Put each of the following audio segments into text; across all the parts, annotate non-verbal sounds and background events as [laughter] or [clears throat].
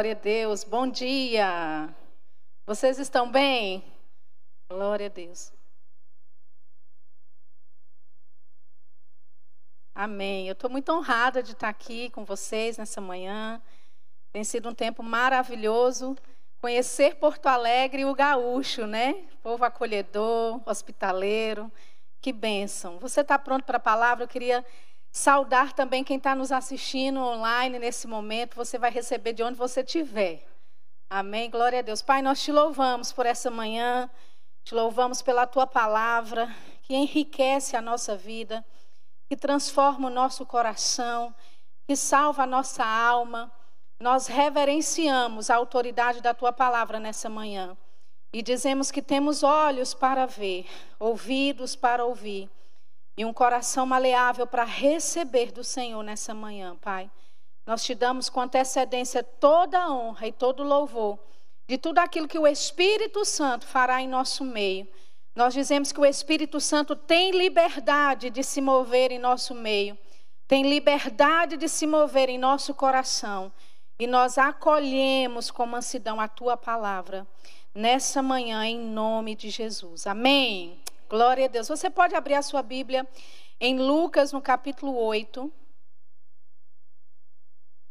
Glória a Deus. Bom dia. Vocês estão bem? Glória a Deus. Amém. Eu estou muito honrada de estar aqui com vocês nessa manhã. Tem sido um tempo maravilhoso conhecer Porto Alegre e o gaúcho, né? Povo acolhedor, hospitaleiro. Que bênção. Você está pronto para a palavra? Eu queria Saudar também quem está nos assistindo online nesse momento. Você vai receber de onde você estiver. Amém. Glória a Deus. Pai, nós te louvamos por essa manhã. Te louvamos pela tua palavra que enriquece a nossa vida, que transforma o nosso coração, que salva a nossa alma. Nós reverenciamos a autoridade da tua palavra nessa manhã e dizemos que temos olhos para ver, ouvidos para ouvir e um coração maleável para receber do Senhor nessa manhã, Pai. Nós te damos com antecedência toda a honra e todo o louvor de tudo aquilo que o Espírito Santo fará em nosso meio. Nós dizemos que o Espírito Santo tem liberdade de se mover em nosso meio, tem liberdade de se mover em nosso coração. E nós acolhemos com mansidão a tua palavra nessa manhã, em nome de Jesus. Amém. Glória a Deus. Você pode abrir a sua Bíblia em Lucas, no capítulo 8.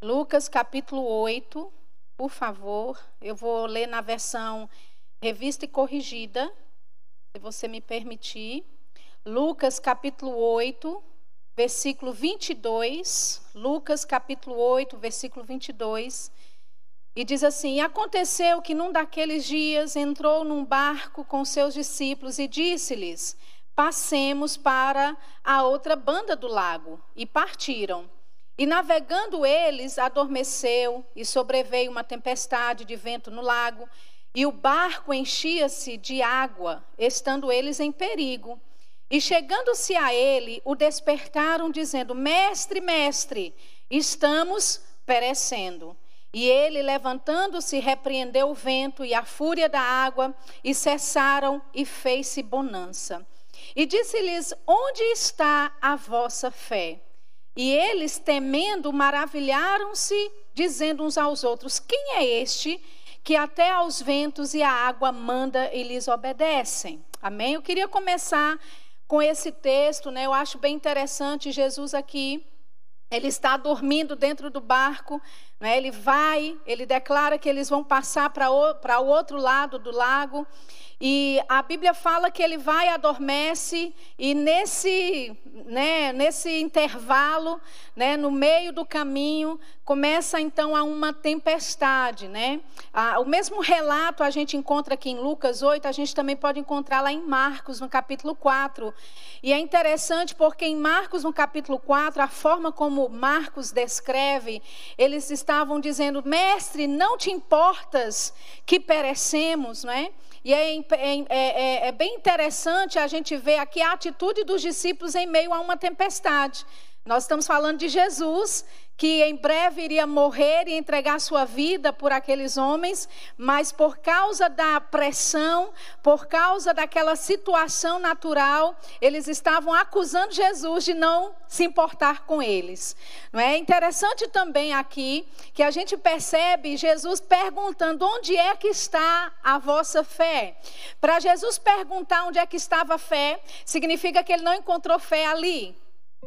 Lucas, capítulo 8, por favor. Eu vou ler na versão revista e corrigida, se você me permitir. Lucas, capítulo 8, versículo 22. Lucas, capítulo 8, versículo 22. E diz assim: Aconteceu que num daqueles dias entrou num barco com seus discípulos e disse-lhes: Passemos para a outra banda do lago. E partiram. E navegando eles, adormeceu, e sobreveio uma tempestade de vento no lago, e o barco enchia-se de água, estando eles em perigo. E chegando-se a ele, o despertaram, dizendo: Mestre, mestre, estamos perecendo. E ele, levantando-se, repreendeu o vento e a fúria da água, e cessaram, e fez-se bonança. E disse-lhes: Onde está a vossa fé? E eles, temendo, maravilharam-se, dizendo uns aos outros: Quem é este que até aos ventos e à água manda e lhes obedecem? Amém? Eu queria começar com esse texto, né? Eu acho bem interessante Jesus aqui. Ele está dormindo dentro do barco, né? Ele vai, ele declara que eles vão passar para o, outro lado do lago. E a Bíblia fala que ele vai, adormece, e nesse, né, nesse intervalo, né, no meio do caminho, começa então a uma tempestade. Né? Ah, o mesmo relato a gente encontra aqui em Lucas 8, a gente também pode encontrar lá em Marcos, no capítulo 4. E é interessante porque em Marcos, no capítulo 4, a forma como Marcos descreve, eles estavam dizendo: Mestre, não te importas que perecemos, não é? E é, é, é, é, é bem interessante a gente ver aqui a atitude dos discípulos em meio a uma tempestade. Nós estamos falando de Jesus, que em breve iria morrer e entregar sua vida por aqueles homens, mas por causa da pressão, por causa daquela situação natural, eles estavam acusando Jesus de não se importar com eles. Não é interessante também aqui que a gente percebe Jesus perguntando onde é que está a vossa fé. Para Jesus perguntar onde é que estava a fé, significa que ele não encontrou fé ali.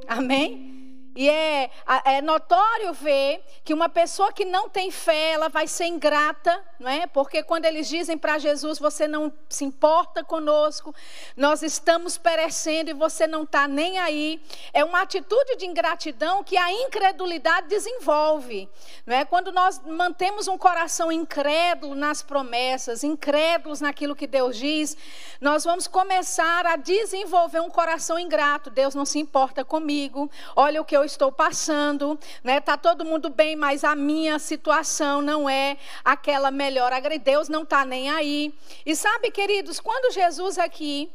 Amém? E é, é, notório ver que uma pessoa que não tem fé, ela vai ser ingrata, não é? Porque quando eles dizem para Jesus, você não se importa conosco, nós estamos perecendo e você não está nem aí. É uma atitude de ingratidão que a incredulidade desenvolve, não é? Quando nós mantemos um coração incrédulo nas promessas, incrédulos naquilo que Deus diz, nós vamos começar a desenvolver um coração ingrato. Deus não se importa comigo. Olha o que eu eu estou passando, né? Tá todo mundo bem, mas a minha situação não é aquela melhor. Deus não está nem aí. E sabe, queridos, quando Jesus aqui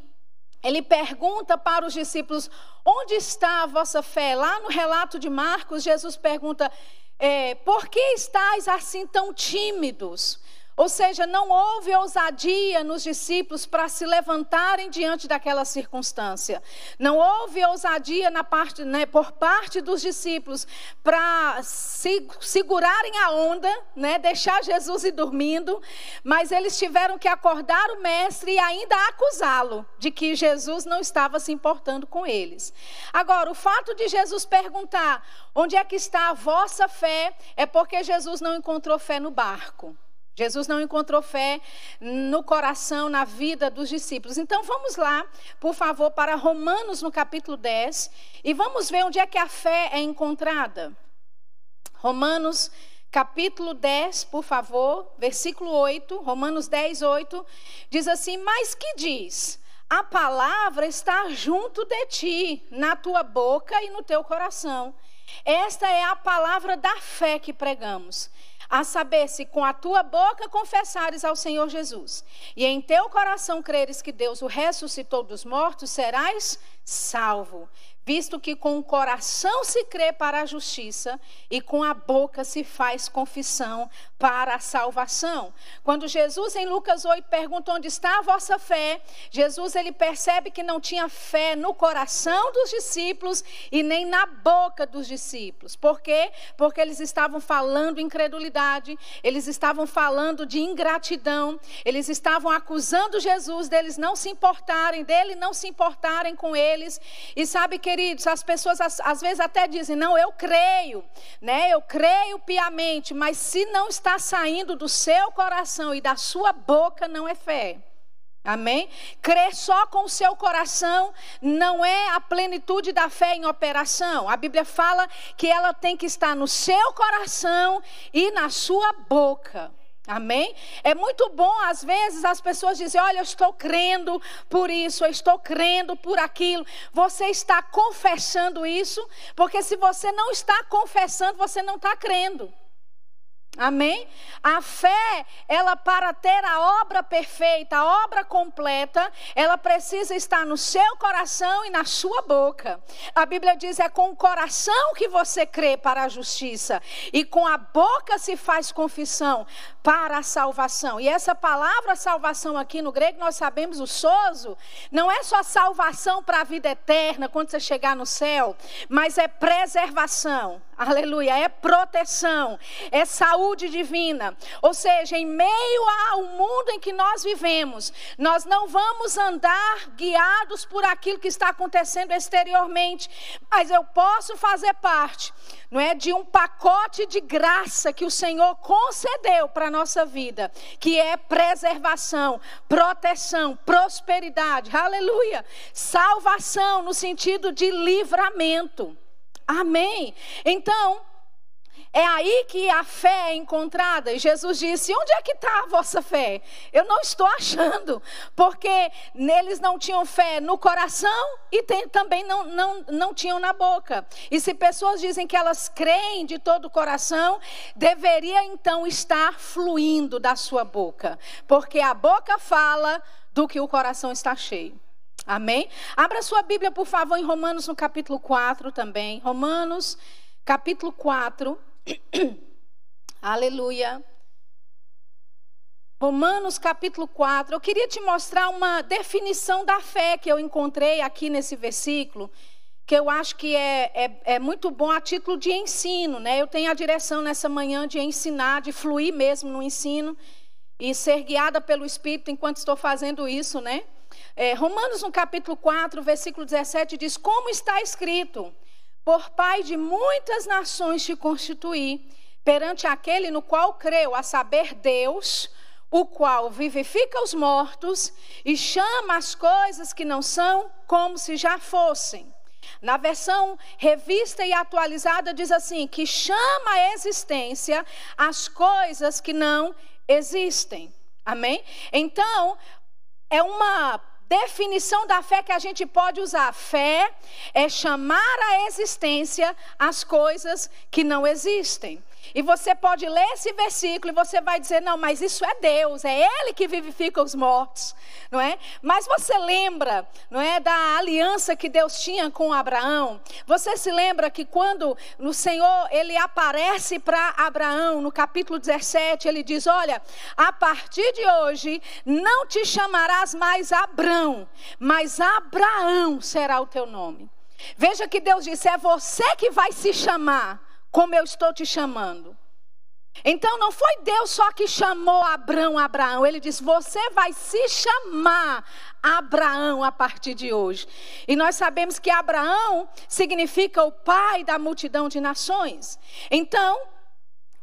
ele pergunta para os discípulos: onde está a vossa fé? Lá no relato de Marcos, Jesus pergunta: é, por que estáis assim tão tímidos? Ou seja, não houve ousadia nos discípulos para se levantarem diante daquela circunstância. Não houve ousadia na parte, né, por parte dos discípulos para se, segurarem a onda, né, deixar Jesus ir dormindo, mas eles tiveram que acordar o mestre e ainda acusá-lo de que Jesus não estava se importando com eles. Agora, o fato de Jesus perguntar onde é que está a vossa fé é porque Jesus não encontrou fé no barco. Jesus não encontrou fé no coração, na vida dos discípulos. Então vamos lá, por favor, para Romanos no capítulo 10 e vamos ver onde é que a fé é encontrada. Romanos capítulo 10, por favor, versículo 8, Romanos 10, 8, diz assim: Mas que diz? A palavra está junto de ti, na tua boca e no teu coração. Esta é a palavra da fé que pregamos a saber, se com a tua boca confessares ao Senhor Jesus e em teu coração creres que Deus o ressuscitou dos mortos, serás salvo visto que com o coração se crê para a justiça e com a boca se faz confissão para a salvação. Quando Jesus em Lucas 8 pergunta onde está a vossa fé, Jesus ele percebe que não tinha fé no coração dos discípulos e nem na boca dos discípulos. Por quê? Porque eles estavam falando incredulidade, eles estavam falando de ingratidão, eles estavam acusando Jesus deles não se importarem, dele não se importarem com eles. E sabe que queridos, as pessoas às, às, vezes até dizem, não, eu creio, né? Eu creio piamente, mas se não está saindo do seu coração e da sua boca, não é fé. Amém? Crer só com o seu coração não é a plenitude da fé em operação. A Bíblia fala que ela tem que estar no seu coração e na sua boca. Amém? É muito bom, às vezes, as pessoas dizem: Olha, eu estou crendo por isso, eu estou crendo por aquilo. Você está confessando isso, porque se você não está confessando, você não está crendo. Amém? A fé, ela para ter a obra perfeita, a obra completa, ela precisa estar no seu coração e na sua boca. A Bíblia diz: é com o coração que você crê para a justiça, e com a boca se faz confissão para a salvação. E essa palavra salvação aqui no grego, nós sabemos, o sozo, não é só salvação para a vida eterna, quando você chegar no céu, mas é preservação. Aleluia, é proteção, é saúde divina. Ou seja, em meio ao mundo em que nós vivemos, nós não vamos andar guiados por aquilo que está acontecendo exteriormente, mas eu posso fazer parte, não é, de um pacote de graça que o Senhor concedeu para a nossa vida, que é preservação, proteção, prosperidade. Aleluia. Salvação no sentido de livramento. Amém. Então, é aí que a fé é encontrada. E Jesus disse: Onde é que está a vossa fé? Eu não estou achando, porque neles não tinham fé no coração e tem, também não, não, não tinham na boca. E se pessoas dizem que elas creem de todo o coração, deveria então estar fluindo da sua boca, porque a boca fala do que o coração está cheio. Amém? Abra sua Bíblia, por favor, em Romanos, no capítulo 4 também. Romanos, capítulo 4. [clears throat] Aleluia. Romanos capítulo 4. Eu queria te mostrar uma definição da fé que eu encontrei aqui nesse versículo, que eu acho que é, é, é, muito bom a título de ensino, né? Eu tenho a direção nessa manhã de ensinar, de fluir mesmo no ensino e ser guiada pelo Espírito enquanto estou fazendo isso, né? É, Romanos, no capítulo 4, versículo 17, diz: Como está escrito, por pai de muitas nações te constituí, perante aquele no qual creu, a saber, Deus, o qual vivifica os mortos e chama as coisas que não são como se já fossem. Na versão revista e atualizada diz assim: que chama a existência as coisas que não existem. Amém? Então, é uma definição da fé que a gente pode usar. Fé é chamar à existência as coisas que não existem. E você pode ler esse versículo e você vai dizer: não, mas isso é Deus, é Ele que vivifica os mortos, não é? Mas você lembra, não é, da aliança que Deus tinha com Abraão? Você se lembra que quando o Senhor ele aparece para Abraão no capítulo 17, ele diz: olha, a partir de hoje não te chamarás mais Abrão, mas Abraão será o teu nome. Veja que Deus disse: é você que vai se chamar como eu estou te chamando. Então não foi Deus só que chamou Abraão, Abraão. Ele disse: Você vai se chamar Abraão a partir de hoje. E nós sabemos que Abraão significa o pai da multidão de nações. Então,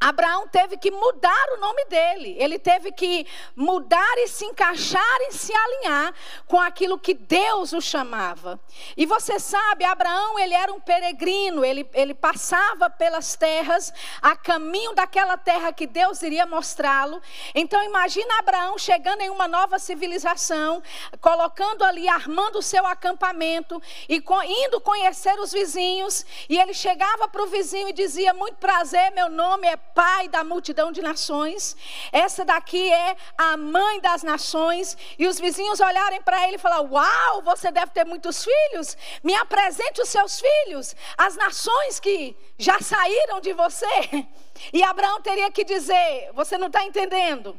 Abraão teve que mudar o nome dele, ele teve que mudar e se encaixar e se alinhar com aquilo que Deus o chamava. E você sabe, Abraão, ele era um peregrino, ele, ele passava pelas terras, a caminho daquela terra que Deus iria mostrá-lo. Então, imagina Abraão chegando em uma nova civilização, colocando ali, armando o seu acampamento e indo conhecer os vizinhos. E ele chegava para o vizinho e dizia: Muito prazer, meu nome é pai da multidão de nações. Essa daqui é a mãe das nações. E os vizinhos olharem para ele e falar: Uau, você deve ter muitos filhos. Me apresente os seus filhos, as nações que já saíram de você. E Abraão teria que dizer: Você não está entendendo.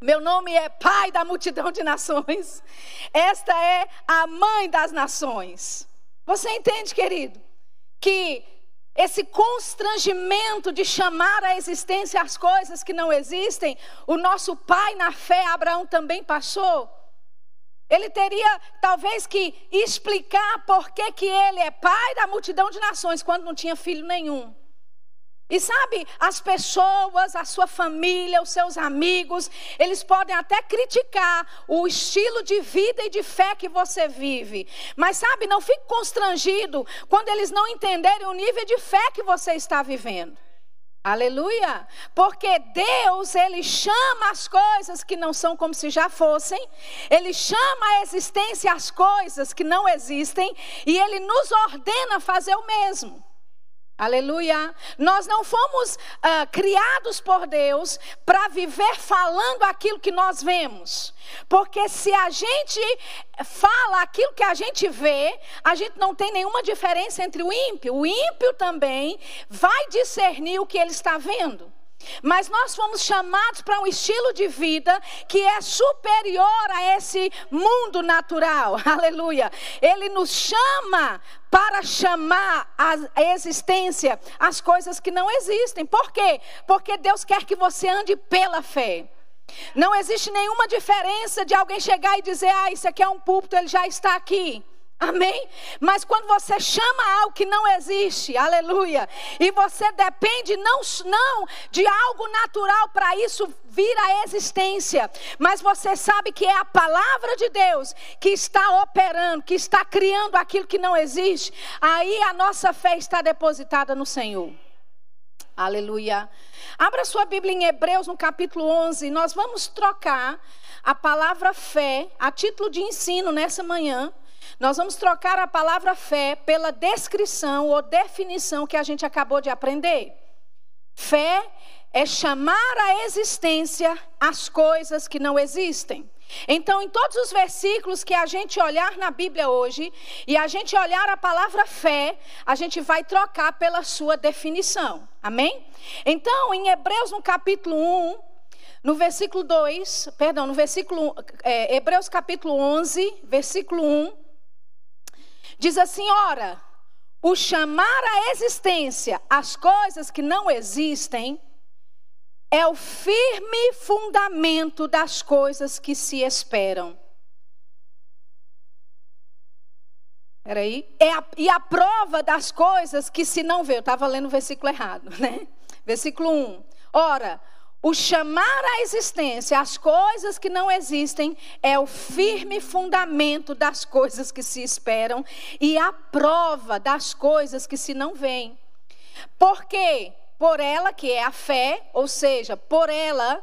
Meu nome é Pai da multidão de nações. Esta é a mãe das nações. Você entende, querido? Que esse constrangimento de chamar à existência as coisas que não existem, o nosso pai na fé, Abraão, também passou. Ele teria talvez que explicar por que, que ele é pai da multidão de nações quando não tinha filho nenhum. E sabe, as pessoas, a sua família, os seus amigos, eles podem até criticar o estilo de vida e de fé que você vive. Mas sabe, não fique constrangido quando eles não entenderem o nível de fé que você está vivendo. Aleluia! Porque Deus, Ele chama as coisas que não são como se já fossem, Ele chama a existência as coisas que não existem, e Ele nos ordena fazer o mesmo. Aleluia. Nós não fomos uh, criados por Deus para viver falando aquilo que nós vemos. Porque se a gente fala aquilo que a gente vê, a gente não tem nenhuma diferença entre o ímpio. O ímpio também vai discernir o que ele está vendo. Mas nós fomos chamados para um estilo de vida que é superior a esse mundo natural. [laughs] Aleluia. Ele nos chama para chamar a existência as coisas que não existem. Por quê? Porque Deus quer que você ande pela fé. Não existe nenhuma diferença de alguém chegar e dizer: "Ah, isso aqui é um púlpito, ele já está aqui". Amém? Mas quando você chama algo que não existe, aleluia, e você depende não, não de algo natural para isso vir à existência, mas você sabe que é a palavra de Deus que está operando, que está criando aquilo que não existe, aí a nossa fé está depositada no Senhor. Aleluia. Abra sua Bíblia em Hebreus no capítulo 11. Nós vamos trocar a palavra fé a título de ensino nessa manhã. Nós vamos trocar a palavra fé pela descrição ou definição que a gente acabou de aprender. Fé é chamar à existência as coisas que não existem. Então, em todos os versículos que a gente olhar na Bíblia hoje e a gente olhar a palavra fé, a gente vai trocar pela sua definição. Amém? Então, em Hebreus, no capítulo 1, no versículo 2, perdão, no versículo, é, Hebreus capítulo 11, versículo 1, Diz assim: ora, o chamar à existência as coisas que não existem é o firme fundamento das coisas que se esperam. Peraí. É a, e a prova das coisas que se não vê. Eu estava lendo o versículo errado, [laughs] né? Versículo 1. Ora, o chamar à existência as coisas que não existem é o firme fundamento das coisas que se esperam e a prova das coisas que se não veem. Porque por ela que é a fé, ou seja, por ela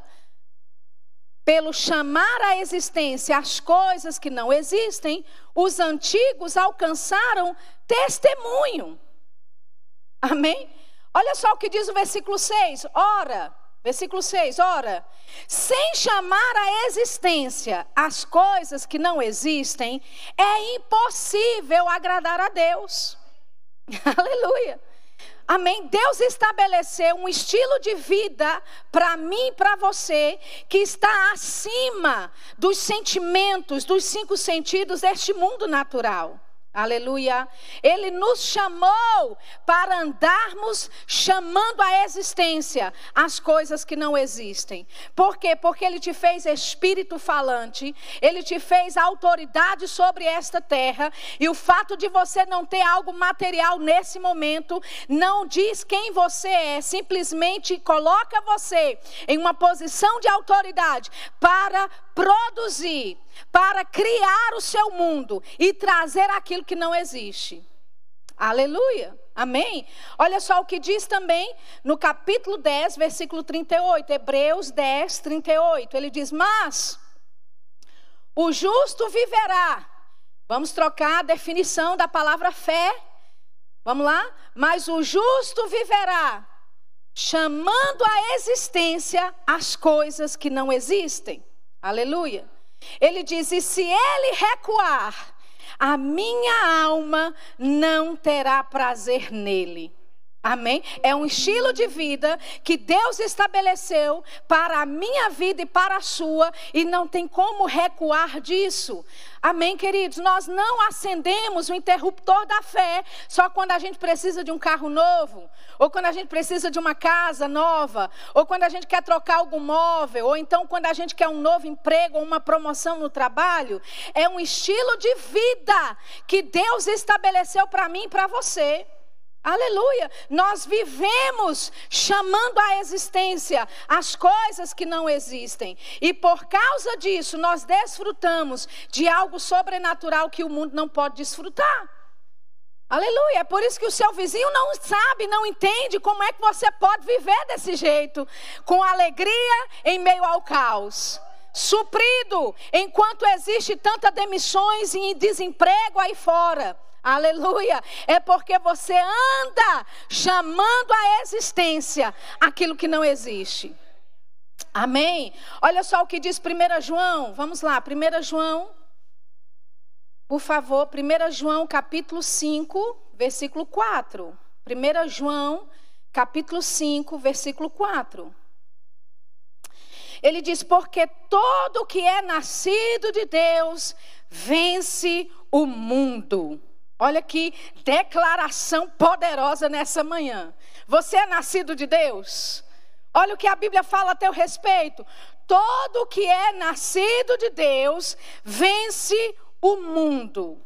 pelo chamar à existência as coisas que não existem, os antigos alcançaram testemunho. Amém? Olha só o que diz o versículo 6. Ora, versículo 6, ora, sem chamar a existência as coisas que não existem, é impossível agradar a Deus. [laughs] Aleluia. Amém? Deus estabeleceu um estilo de vida para mim e para você que está acima dos sentimentos, dos cinco sentidos deste mundo natural. Aleluia. Ele nos chamou para andarmos chamando à existência as coisas que não existem. Por quê? Porque ele te fez espírito falante, ele te fez autoridade sobre esta terra, e o fato de você não ter algo material nesse momento não diz quem você é, simplesmente coloca você em uma posição de autoridade para produzir, para criar o seu mundo e trazer aquilo que não existe. Aleluia. Amém? Olha só o que diz também no capítulo 10, versículo 38, Hebreus 10, 38. Ele diz: Mas o justo viverá. Vamos trocar a definição da palavra fé. Vamos lá? Mas o justo viverá, chamando à existência as coisas que não existem. Aleluia. Ele diz: e se ele recuar, a minha alma não terá prazer nele. Amém? É um estilo de vida que Deus estabeleceu para a minha vida e para a sua, e não tem como recuar disso. Amém, queridos? Nós não acendemos o interruptor da fé só quando a gente precisa de um carro novo, ou quando a gente precisa de uma casa nova, ou quando a gente quer trocar algum móvel, ou então quando a gente quer um novo emprego ou uma promoção no trabalho. É um estilo de vida que Deus estabeleceu para mim e para você. Aleluia! Nós vivemos chamando à existência as coisas que não existem. E por causa disso, nós desfrutamos de algo sobrenatural que o mundo não pode desfrutar. Aleluia! É por isso que o seu vizinho não sabe, não entende como é que você pode viver desse jeito, com alegria em meio ao caos. Suprido, enquanto existe tanta demissões e desemprego aí fora. Aleluia. É porque você anda chamando à existência aquilo que não existe. Amém? Olha só o que diz 1 João. Vamos lá, 1 João. Por favor, 1 João capítulo 5, versículo 4. 1 João capítulo 5, versículo 4. Ele diz: Porque todo que é nascido de Deus vence o mundo. Olha que declaração poderosa nessa manhã. Você é nascido de Deus? Olha o que a Bíblia fala a teu respeito. Todo que é nascido de Deus vence o mundo.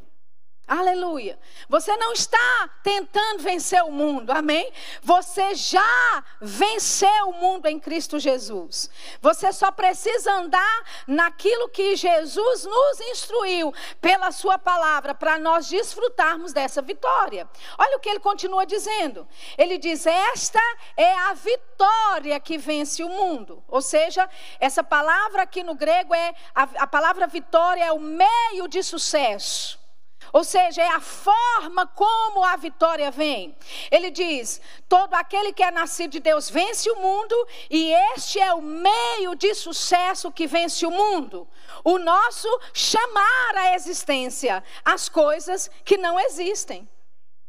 Aleluia. Você não está tentando vencer o mundo, amém? Você já venceu o mundo em Cristo Jesus. Você só precisa andar naquilo que Jesus nos instruiu pela Sua palavra, para nós desfrutarmos dessa vitória. Olha o que ele continua dizendo. Ele diz: Esta é a vitória que vence o mundo. Ou seja, essa palavra aqui no grego é a, a palavra vitória é o meio de sucesso. Ou seja, é a forma como a vitória vem. Ele diz: todo aquele que é nascido de Deus vence o mundo, e este é o meio de sucesso que vence o mundo. O nosso chamar à existência as coisas que não existem.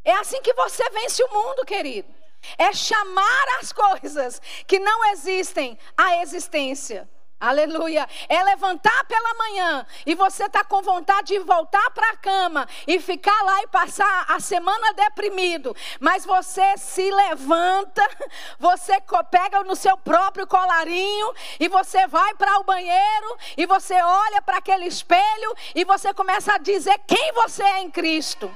É assim que você vence o mundo, querido. É chamar as coisas que não existem à existência. Aleluia. É levantar pela manhã e você está com vontade de voltar para a cama e ficar lá e passar a semana deprimido. Mas você se levanta, [laughs] você pega no seu próprio colarinho e você vai para o banheiro e você olha para aquele espelho e você começa a dizer quem você é em Cristo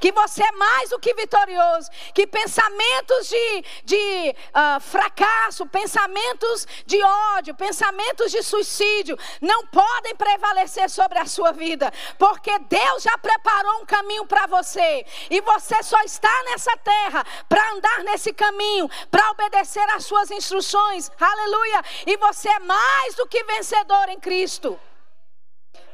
que você é mais do que vitorioso, que pensamentos de, de uh, fracasso, pensamentos de ódio, pensamentos de suicídio não podem prevalecer sobre a sua vida, porque Deus já preparou um caminho para você. E você só está nessa terra para andar nesse caminho, para obedecer às suas instruções, aleluia, e você é mais do que vencedor em Cristo.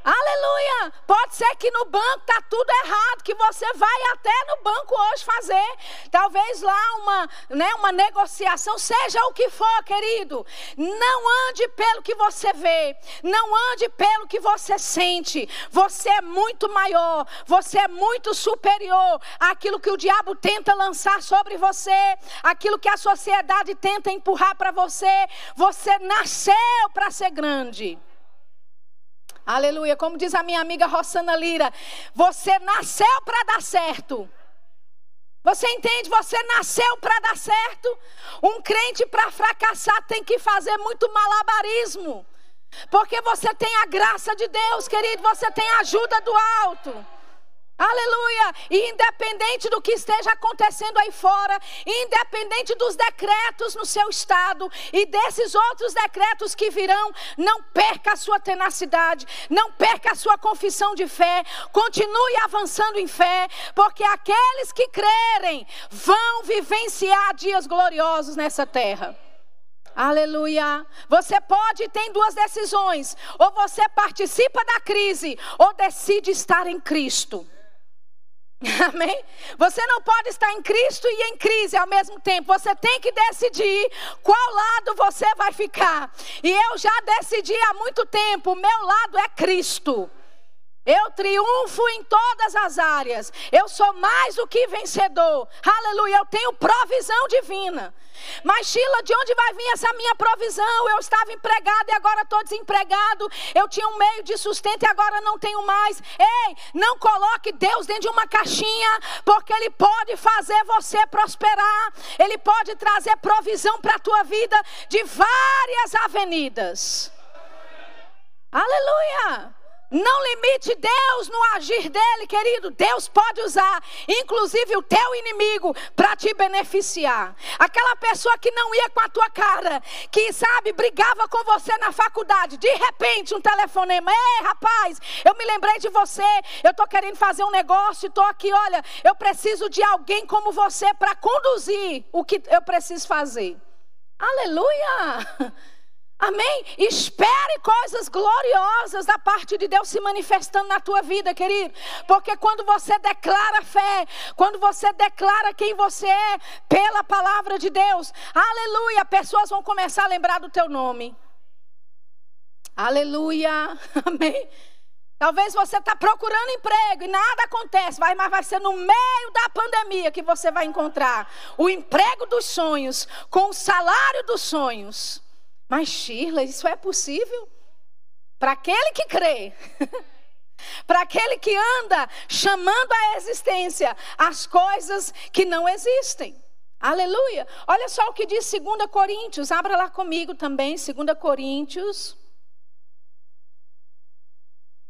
Aleluia! Pode ser que no banco está tudo errado, que você vai até no banco hoje fazer. talvez lá uma, né, uma negociação, seja o que for, querido. Não ande pelo que você vê, não ande pelo que você sente. Você é muito maior, você é muito superior àquilo que o diabo tenta lançar sobre você, aquilo que a sociedade tenta empurrar para você. Você nasceu para ser grande. Aleluia. Como diz a minha amiga Rossana Lira, você nasceu para dar certo. Você entende? Você nasceu para dar certo. Um crente para fracassar tem que fazer muito malabarismo. Porque você tem a graça de Deus, querido. Você tem a ajuda do alto. Aleluia! E independente do que esteja acontecendo aí fora, independente dos decretos no seu estado e desses outros decretos que virão, não perca a sua tenacidade, não perca a sua confissão de fé, continue avançando em fé, porque aqueles que crerem vão vivenciar dias gloriosos nessa terra. Aleluia. Você pode tem duas decisões: ou você participa da crise, ou decide estar em Cristo. [laughs] Amém? Você não pode estar em Cristo e em crise ao mesmo tempo. Você tem que decidir qual lado você vai ficar. E eu já decidi há muito tempo: o meu lado é Cristo. Eu triunfo em todas as áreas. Eu sou mais do que vencedor. Aleluia. Eu tenho provisão divina. Mas, Sheila, de onde vai vir essa minha provisão? Eu estava empregado e agora estou desempregado. Eu tinha um meio de sustento e agora não tenho mais. Ei, não coloque Deus dentro de uma caixinha, porque Ele pode fazer você prosperar. Ele pode trazer provisão para a tua vida de várias avenidas. Aleluia. Não limite Deus no agir dele, querido. Deus pode usar, inclusive, o teu inimigo para te beneficiar. Aquela pessoa que não ia com a tua cara, que, sabe, brigava com você na faculdade. De repente, um telefonema: Ei, rapaz, eu me lembrei de você. Eu estou querendo fazer um negócio estou aqui. Olha, eu preciso de alguém como você para conduzir o que eu preciso fazer. Aleluia! [laughs] Amém? Espere coisas gloriosas da parte de Deus se manifestando na tua vida, querido. Porque quando você declara fé, quando você declara quem você é pela palavra de Deus, aleluia, pessoas vão começar a lembrar do teu nome. Aleluia, [laughs] amém. Talvez você está procurando emprego e nada acontece, vai, mas vai ser no meio da pandemia que você vai encontrar o emprego dos sonhos com o salário dos sonhos. Mas, Shirley, isso é possível? Para aquele que crê. [laughs] Para aquele que anda chamando à existência as coisas que não existem. Aleluia. Olha só o que diz 2 Coríntios. Abra lá comigo também, 2 Coríntios.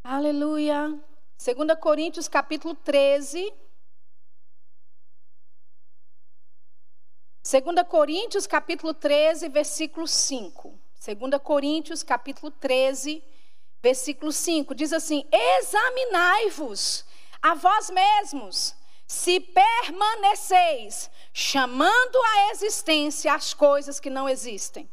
Aleluia. 2 Coríntios capítulo 13. 2 Coríntios capítulo 13, versículo 5. 2 Coríntios capítulo 13, versículo 5. Diz assim: Examinai-vos a vós mesmos, se permaneceis, chamando à existência as coisas que não existem.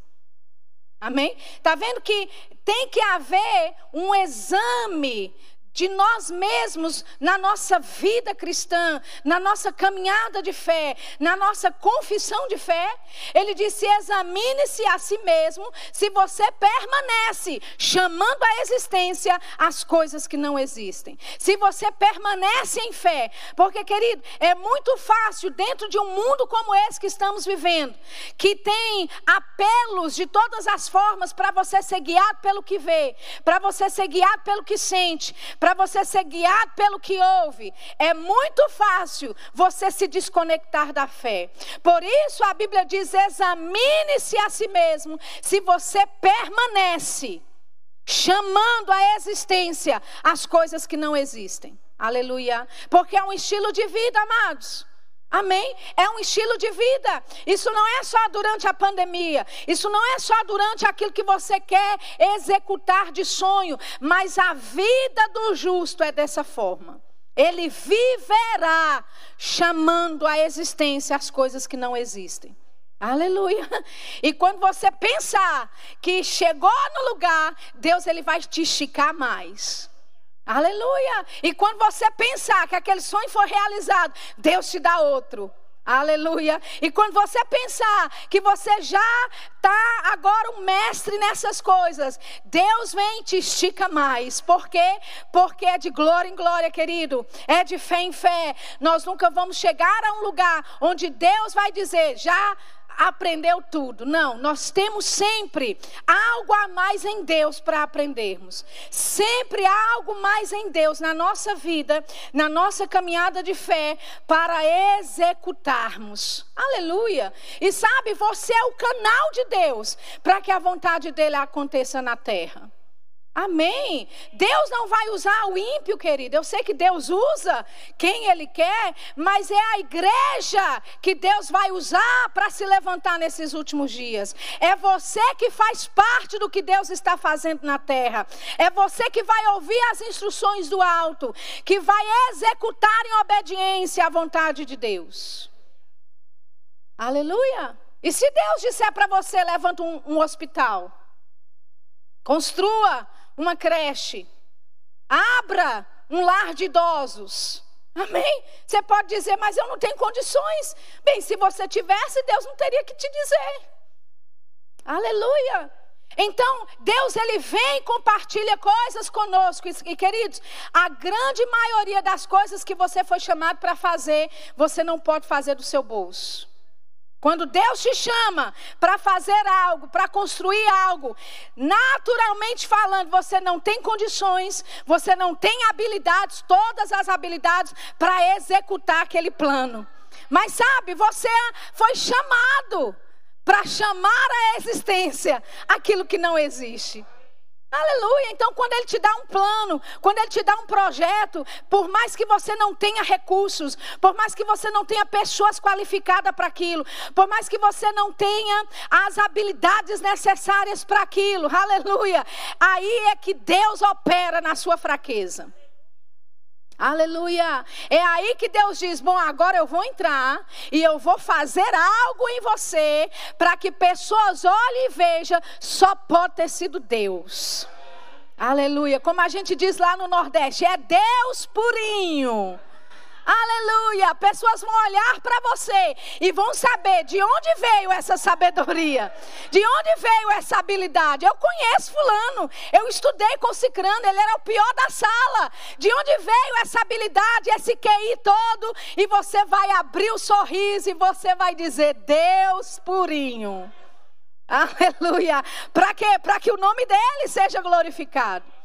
Amém? Está vendo que tem que haver um exame de nós mesmos na nossa vida cristã, na nossa caminhada de fé, na nossa confissão de fé. Ele disse: examine-se a si mesmo se você permanece chamando à existência as coisas que não existem. Se você permanece em fé, porque, querido, é muito fácil dentro de um mundo como esse que estamos vivendo, que tem apelos de todas as formas para você ser guiado pelo que vê, para você ser guiado pelo que sente, para você ser guiado pelo que ouve, é muito fácil você se desconectar da fé. Por isso a Bíblia diz: examine-se a si mesmo, se você permanece chamando à existência as coisas que não existem. Aleluia. Porque é um estilo de vida, amados. Amém? É um estilo de vida. Isso não é só durante a pandemia. Isso não é só durante aquilo que você quer executar de sonho. Mas a vida do justo é dessa forma. Ele viverá chamando à existência as coisas que não existem. Aleluia. E quando você pensar que chegou no lugar, Deus ele vai te esticar mais. Aleluia. E quando você pensar que aquele sonho foi realizado, Deus te dá outro. Aleluia. E quando você pensar que você já está agora um mestre nessas coisas, Deus vem e te estica mais. Por quê? Porque é de glória em glória, querido. É de fé em fé. Nós nunca vamos chegar a um lugar onde Deus vai dizer, já aprendeu tudo. Não, nós temos sempre algo a mais em Deus para aprendermos. Sempre algo mais em Deus na nossa vida, na nossa caminhada de fé, para executarmos. Aleluia! E sabe, você é o canal de Deus para que a vontade dele aconteça na terra. Amém. Deus não vai usar o ímpio, querido. Eu sei que Deus usa quem Ele quer, mas é a igreja que Deus vai usar para se levantar nesses últimos dias. É você que faz parte do que Deus está fazendo na terra. É você que vai ouvir as instruções do alto, que vai executar em obediência a vontade de Deus. Aleluia. E se Deus disser para você, levanta um, um hospital, construa uma creche, abra um lar de idosos. Amém? Você pode dizer, mas eu não tenho condições. Bem, se você tivesse, Deus não teria que te dizer. Aleluia. Então, Deus ele vem e compartilha coisas conosco. E queridos, a grande maioria das coisas que você foi chamado para fazer, você não pode fazer do seu bolso. Quando Deus te chama para fazer algo, para construir algo, naturalmente falando, você não tem condições, você não tem habilidades, todas as habilidades para executar aquele plano. Mas sabe, você foi chamado para chamar à existência aquilo que não existe. Aleluia. Então, quando Ele te dá um plano, quando Ele te dá um projeto, por mais que você não tenha recursos, por mais que você não tenha pessoas qualificadas para aquilo, por mais que você não tenha as habilidades necessárias para aquilo, [laughs] aleluia. Aí é que Deus opera na sua fraqueza. Aleluia. É aí que Deus diz: Bom, agora eu vou entrar e eu vou fazer algo em você para que pessoas olhem e vejam, só pode ter sido Deus. Aleluia. Como a gente diz lá no Nordeste, é Deus purinho. Aleluia! Pessoas vão olhar para você e vão saber de onde veio essa sabedoria, de onde veio essa habilidade. Eu conheço Fulano, eu estudei com Cicrano, ele era o pior da sala. De onde veio essa habilidade, esse QI todo? E você vai abrir o sorriso e você vai dizer: Deus purinho. Aleluia! Para quê? Para que o nome dele seja glorificado.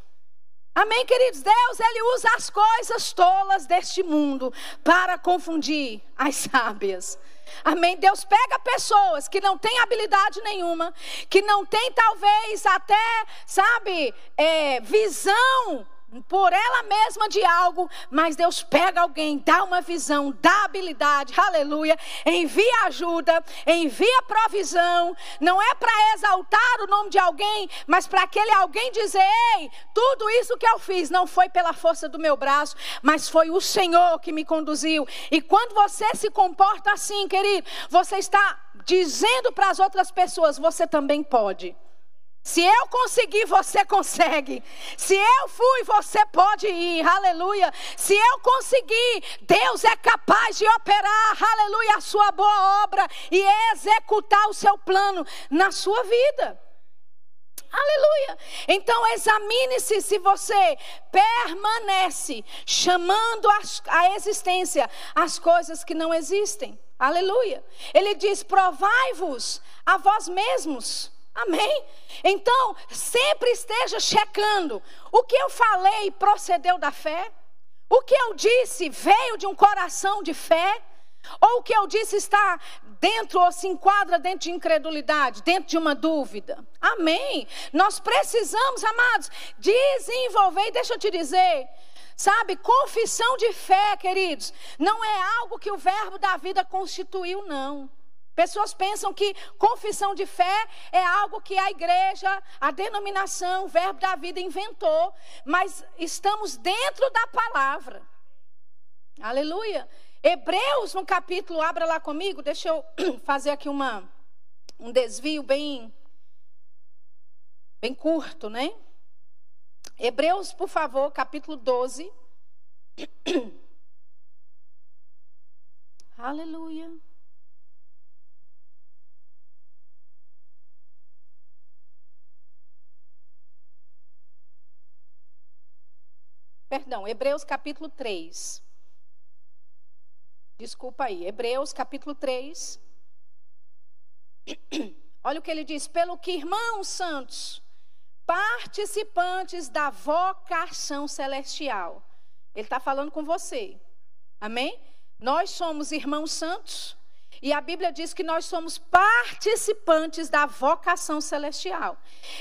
Amém, queridos? Deus, Ele usa as coisas tolas deste mundo para confundir as sábias. Amém? Deus pega pessoas que não têm habilidade nenhuma, que não têm talvez até, sabe, é, visão por ela mesma de algo, mas Deus pega alguém, dá uma visão, dá habilidade, aleluia, envia ajuda, envia provisão, não é para exaltar o nome de alguém, mas para aquele alguém dizer: ei, tudo isso que eu fiz não foi pela força do meu braço, mas foi o Senhor que me conduziu. E quando você se comporta assim, querido, você está dizendo para as outras pessoas: você também pode. Se eu conseguir, você consegue. Se eu fui, você pode ir. Aleluia. Se eu conseguir, Deus é capaz de operar, aleluia, a sua boa obra e executar o seu plano na sua vida. Aleluia. Então examine-se se você permanece chamando a existência as coisas que não existem. Aleluia. Ele diz: provai-vos a vós mesmos. Amém? Então, sempre esteja checando. O que eu falei procedeu da fé? O que eu disse veio de um coração de fé? Ou o que eu disse está dentro ou se enquadra dentro de incredulidade, dentro de uma dúvida? Amém? Nós precisamos, amados, desenvolver, e deixa eu te dizer, sabe, confissão de fé, queridos, não é algo que o verbo da vida constituiu, não. Pessoas pensam que confissão de fé é algo que a igreja, a denominação, o verbo da vida inventou, mas estamos dentro da palavra. Aleluia. Hebreus, no capítulo, abra lá comigo, deixa eu [clears throat] fazer aqui uma, um desvio bem, bem curto, né? Hebreus, por favor, capítulo 12. [clears throat] Aleluia. Perdão, Hebreus capítulo 3. Desculpa aí, Hebreus capítulo 3. [clears throat] Olha o que ele diz: pelo que irmãos santos, participantes da vocação celestial. Ele está falando com você. Amém? Nós somos irmãos santos e a Bíblia diz que nós somos participantes da vocação celestial.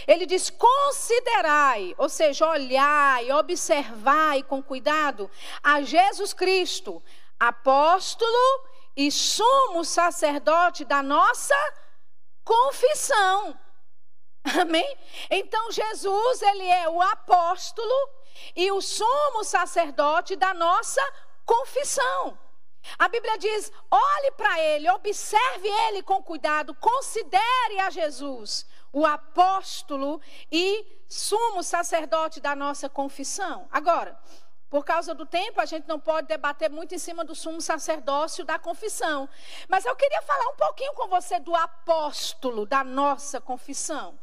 Ele diz: considerai, ou seja, olhai, observai com cuidado a Jesus Cristo, apóstolo e sumo sacerdote da nossa confissão. Amém? Então Jesus, ele é o apóstolo e o sumo sacerdote da nossa confissão. A Bíblia diz: olhe para ele, observe ele com cuidado, considere a Jesus, o apóstolo e sumo sacerdote da nossa confissão. Agora, por causa do tempo, a gente não pode debater muito em cima do sumo sacerdócio da confissão. Mas eu queria falar um pouquinho com você do apóstolo da nossa confissão.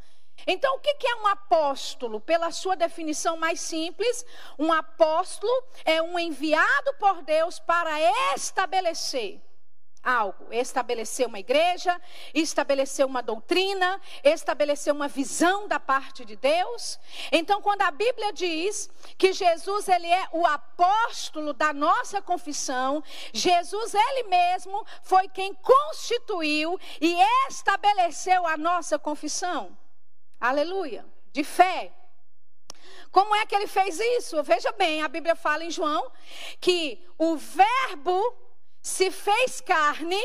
Então, o que é um apóstolo? Pela sua definição mais simples, um apóstolo é um enviado por Deus para estabelecer algo, estabelecer uma igreja, estabelecer uma doutrina, estabelecer uma visão da parte de Deus. Então, quando a Bíblia diz que Jesus ele é o apóstolo da nossa confissão, Jesus ele mesmo foi quem constituiu e estabeleceu a nossa confissão. Aleluia. De fé. Como é que ele fez isso? Veja bem, a Bíblia fala em João que o Verbo se fez carne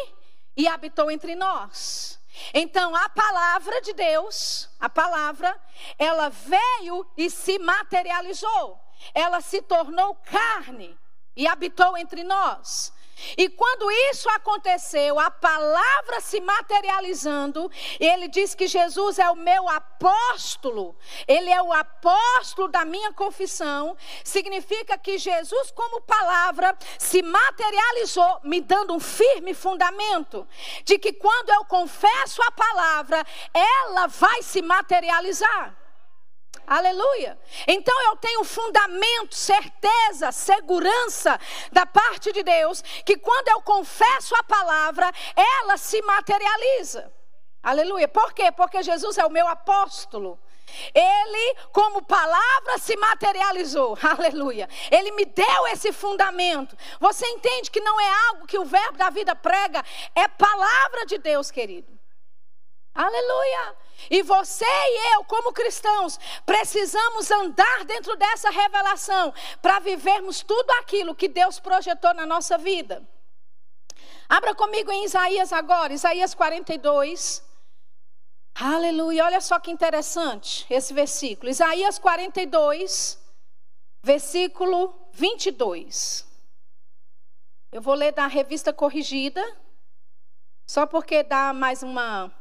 e habitou entre nós. Então, a palavra de Deus, a palavra, ela veio e se materializou. Ela se tornou carne e habitou entre nós. E quando isso aconteceu, a palavra se materializando, ele diz que Jesus é o meu apóstolo, ele é o apóstolo da minha confissão, significa que Jesus, como palavra, se materializou, me dando um firme fundamento de que quando eu confesso a palavra, ela vai se materializar. Aleluia. Então eu tenho fundamento, certeza, segurança da parte de Deus que quando eu confesso a palavra, ela se materializa. Aleluia. Por quê? Porque Jesus é o meu apóstolo. Ele, como palavra, se materializou. [laughs] Aleluia. Ele me deu esse fundamento. Você entende que não é algo que o verbo da vida prega, é palavra de Deus, querido. Aleluia. E você e eu, como cristãos, precisamos andar dentro dessa revelação para vivermos tudo aquilo que Deus projetou na nossa vida. Abra comigo em Isaías agora, Isaías 42. Aleluia. Olha só que interessante esse versículo. Isaías 42, versículo 22. Eu vou ler da revista corrigida, só porque dá mais uma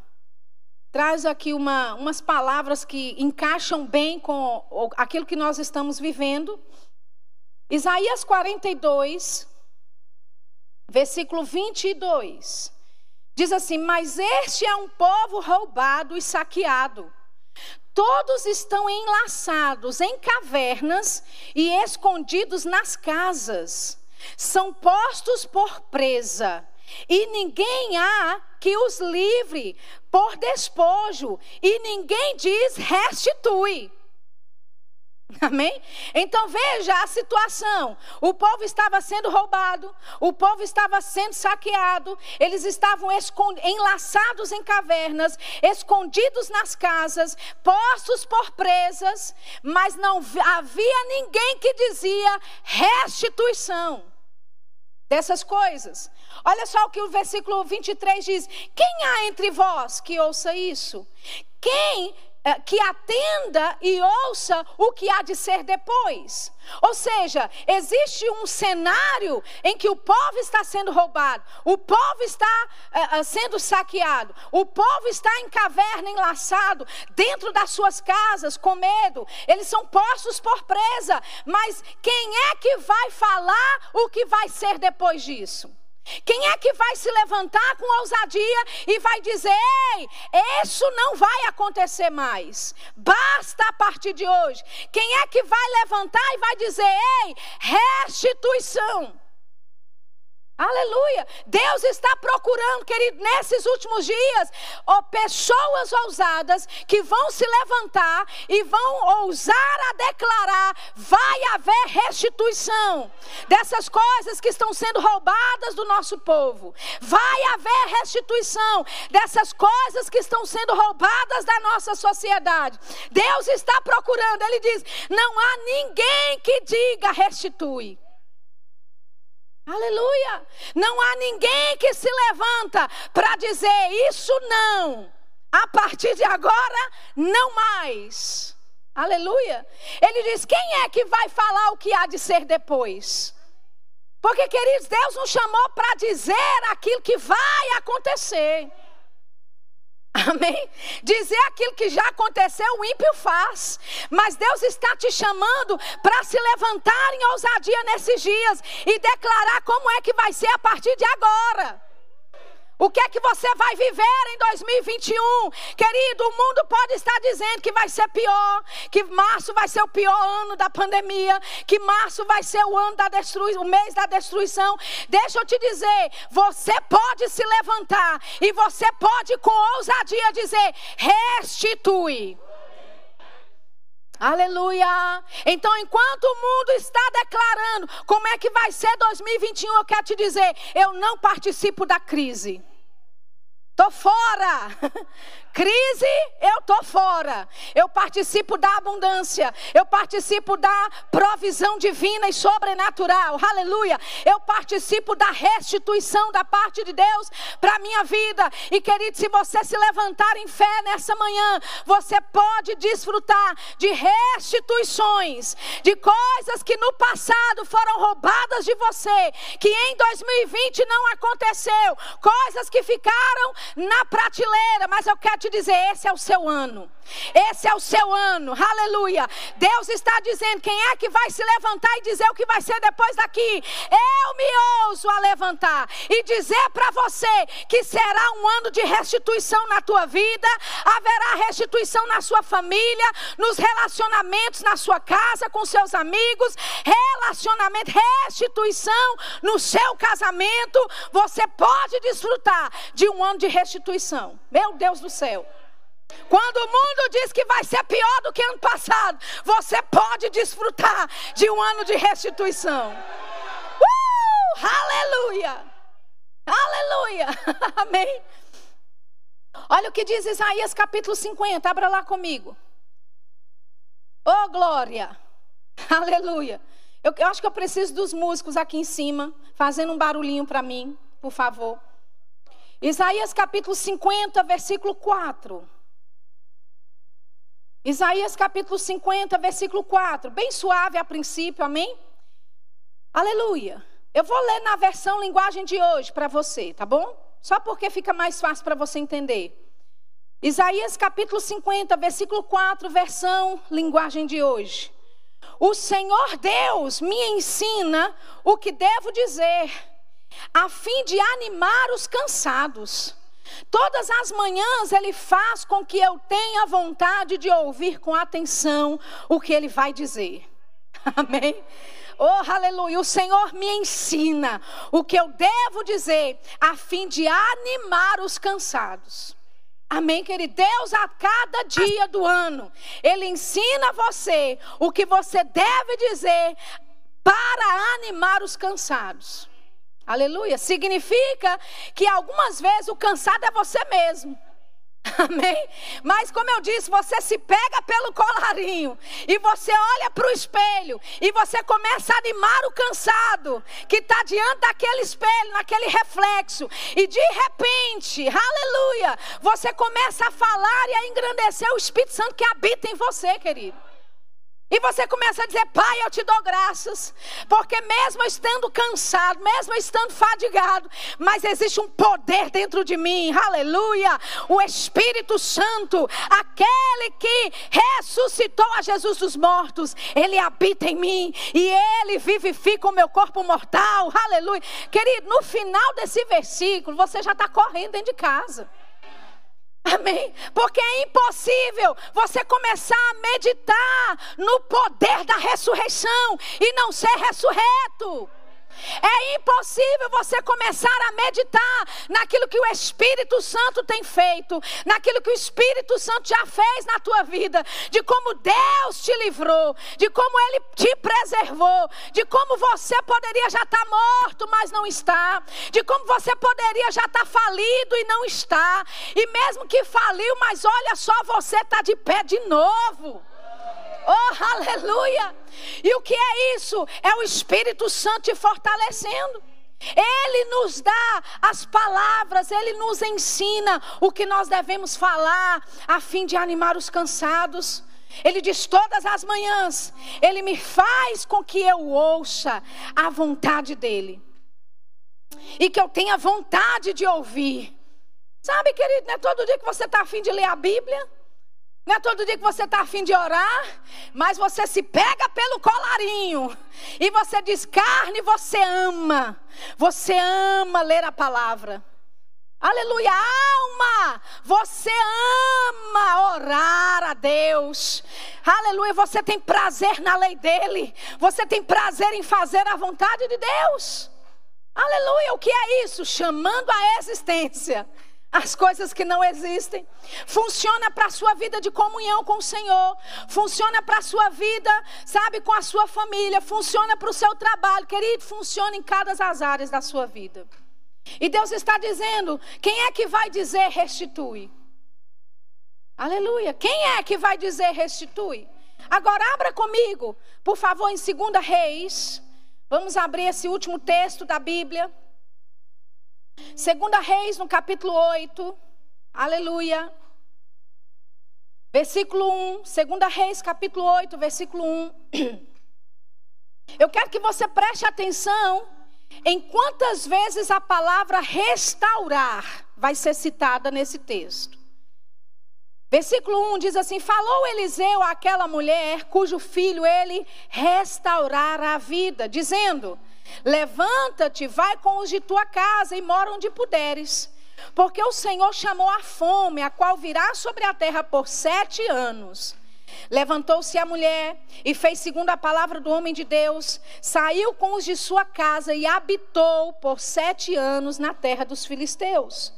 traz aqui uma, umas palavras que encaixam bem com aquilo que nós estamos vivendo. Isaías 42, versículo 22. Diz assim: Mas este é um povo roubado e saqueado. Todos estão enlaçados em cavernas e escondidos nas casas. São postos por presa e ninguém há que os livre por despojo, e ninguém diz restitui. Amém? Então veja a situação. O povo estava sendo roubado, o povo estava sendo saqueado, eles estavam enlaçados em cavernas, escondidos nas casas, postos por presas, mas não havia ninguém que dizia restituição dessas coisas. Olha só o que o versículo 23 diz: Quem há entre vós que ouça isso? Quem eh, que atenda e ouça o que há de ser depois. Ou seja, existe um cenário em que o povo está sendo roubado, o povo está uh, sendo saqueado, o povo está em caverna, enlaçado, dentro das suas casas, com medo, eles são postos por presa. Mas quem é que vai falar o que vai ser depois disso? Quem é que vai se levantar com ousadia e vai dizer: Ei, isso não vai acontecer mais, basta a partir de hoje? Quem é que vai levantar e vai dizer: Ei, restituição? Aleluia! Deus está procurando, querido, nesses últimos dias, ó, pessoas ousadas que vão se levantar e vão ousar a declarar: vai haver restituição dessas coisas que estão sendo roubadas do nosso povo. Vai haver restituição dessas coisas que estão sendo roubadas da nossa sociedade. Deus está procurando, Ele diz: não há ninguém que diga restitui. Aleluia! Não há ninguém que se levanta para dizer isso não. A partir de agora, não mais. Aleluia! Ele diz: quem é que vai falar o que há de ser depois? Porque, queridos, Deus nos chamou para dizer aquilo que vai acontecer. Amém? Dizer aquilo que já aconteceu, o ímpio faz. Mas Deus está te chamando para se levantar em ousadia nesses dias e declarar como é que vai ser a partir de agora. O que é que você vai viver em 2021? Querido, o mundo pode estar dizendo que vai ser pior, que março vai ser o pior ano da pandemia, que março vai ser o ano da destruição, o mês da destruição. Deixa eu te dizer, você pode se levantar e você pode com ousadia dizer: restitui. Aleluia! Então, enquanto o mundo está declarando como é que vai ser 2021, eu quero te dizer: eu não participo da crise. Tô fora. [laughs] Crise, eu tô fora. Eu participo da abundância. Eu participo da provisão divina e sobrenatural. Aleluia. Eu participo da restituição da parte de Deus para minha vida. E querido, se você se levantar em fé nessa manhã, você pode desfrutar de restituições, de coisas que no passado foram roubadas de você, que em 2020 não aconteceu, coisas que ficaram na prateleira, mas eu quero te dizer: esse é o seu ano. Esse é o seu ano, aleluia. Deus está dizendo: quem é que vai se levantar e dizer o que vai ser depois daqui? Eu me ouso a levantar e dizer para você que será um ano de restituição na tua vida, haverá restituição na sua família, nos relacionamentos na sua casa, com seus amigos, relacionamento, restituição no seu casamento. Você pode desfrutar de um ano de restituição. Meu Deus do céu. Quando o mundo diz que vai ser pior do que ano passado, você pode desfrutar de um ano de restituição. Uh! Aleluia! Aleluia! [laughs] Amém. Olha o que diz Isaías capítulo 50, abra lá comigo. Oh, glória! [laughs] Aleluia! Eu, eu acho que eu preciso dos músicos aqui em cima, fazendo um barulhinho para mim, por favor. Isaías capítulo 50, versículo 4. Isaías capítulo 50, versículo 4. Bem suave a princípio, amém? Aleluia. Eu vou ler na versão linguagem de hoje para você, tá bom? Só porque fica mais fácil para você entender. Isaías capítulo 50, versículo 4, versão linguagem de hoje. O Senhor Deus me ensina o que devo dizer, a fim de animar os cansados Todas as manhãs ele faz com que eu tenha vontade de ouvir com atenção o que ele vai dizer. [laughs] Amém? Oh, aleluia. O Senhor me ensina o que eu devo dizer a fim de animar os cansados. Amém, querido? Deus, a cada dia do ano, Ele ensina você o que você deve dizer para animar os cansados. Aleluia. Significa que algumas vezes o cansado é você mesmo. [laughs] Amém? Mas como eu disse, você se pega pelo colarinho e você olha para o espelho e você começa a animar o cansado que está diante daquele espelho, naquele reflexo. E de repente, aleluia, você começa a falar e a engrandecer o Espírito Santo que habita em você, querido. E você começa a dizer, Pai, eu te dou graças, porque mesmo estando cansado, mesmo estando fadigado, mas existe um poder dentro de mim, aleluia. O Espírito Santo, aquele que ressuscitou a Jesus dos mortos, ele habita em mim e ele vivifica o meu corpo mortal, aleluia. Querido, no final desse versículo, você já está correndo dentro de casa. Amém? Porque é impossível você começar a meditar no poder da ressurreição e não ser ressurreto. É impossível você começar a meditar naquilo que o Espírito Santo tem feito, naquilo que o Espírito Santo já fez na tua vida, de como Deus te livrou, de como Ele te preservou, de como você poderia já estar morto, mas não está, de como você poderia já estar falido e não está, e mesmo que faliu, mas olha só, você está de pé de novo. Oh, aleluia! E o que é isso? É o Espírito Santo te fortalecendo. Ele nos dá as palavras, ele nos ensina o que nós devemos falar a fim de animar os cansados. Ele diz todas as manhãs, ele me faz com que eu ouça a vontade dele. E que eu tenha vontade de ouvir. Sabe, querido, não é todo dia que você está afim de ler a Bíblia? Não é todo dia que você está afim de orar, mas você se pega pelo colarinho e você diz: carne, você ama, você ama ler a palavra. Aleluia, alma, você ama orar a Deus. Aleluia, você tem prazer na lei dele. Você tem prazer em fazer a vontade de Deus. Aleluia, o que é isso? Chamando a existência as coisas que não existem. Funciona para a sua vida de comunhão com o Senhor. Funciona para a sua vida, sabe, com a sua família. Funciona para o seu trabalho. Querido, funciona em cada as áreas da sua vida. E Deus está dizendo: quem é que vai dizer restitui? Aleluia. Quem é que vai dizer restitui? Agora abra comigo, por favor, em 2 Reis. Vamos abrir esse último texto da Bíblia. Segunda Reis, no capítulo 8. Aleluia. Versículo 1. Segunda Reis, capítulo 8, versículo 1. [clears throat] Eu quero que você preste atenção em quantas vezes a palavra restaurar vai ser citada nesse texto. Versículo 1 diz assim: Falou Eliseu àquela mulher cujo filho ele restaurara a vida, dizendo: Levanta-te, vai com os de tua casa e mora onde puderes. Porque o Senhor chamou a fome, a qual virá sobre a terra por sete anos. Levantou-se a mulher e fez segundo a palavra do homem de Deus, saiu com os de sua casa e habitou por sete anos na terra dos filisteus.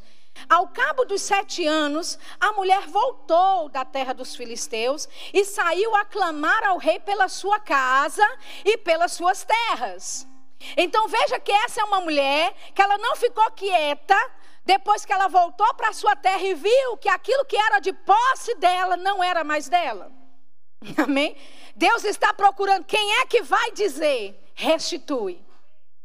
Ao cabo dos sete anos, a mulher voltou da terra dos filisteus e saiu a clamar ao rei pela sua casa e pelas suas terras. Então veja que essa é uma mulher que ela não ficou quieta depois que ela voltou para sua terra e viu que aquilo que era de posse dela não era mais dela. [laughs] Amém? Deus está procurando quem é que vai dizer restitui.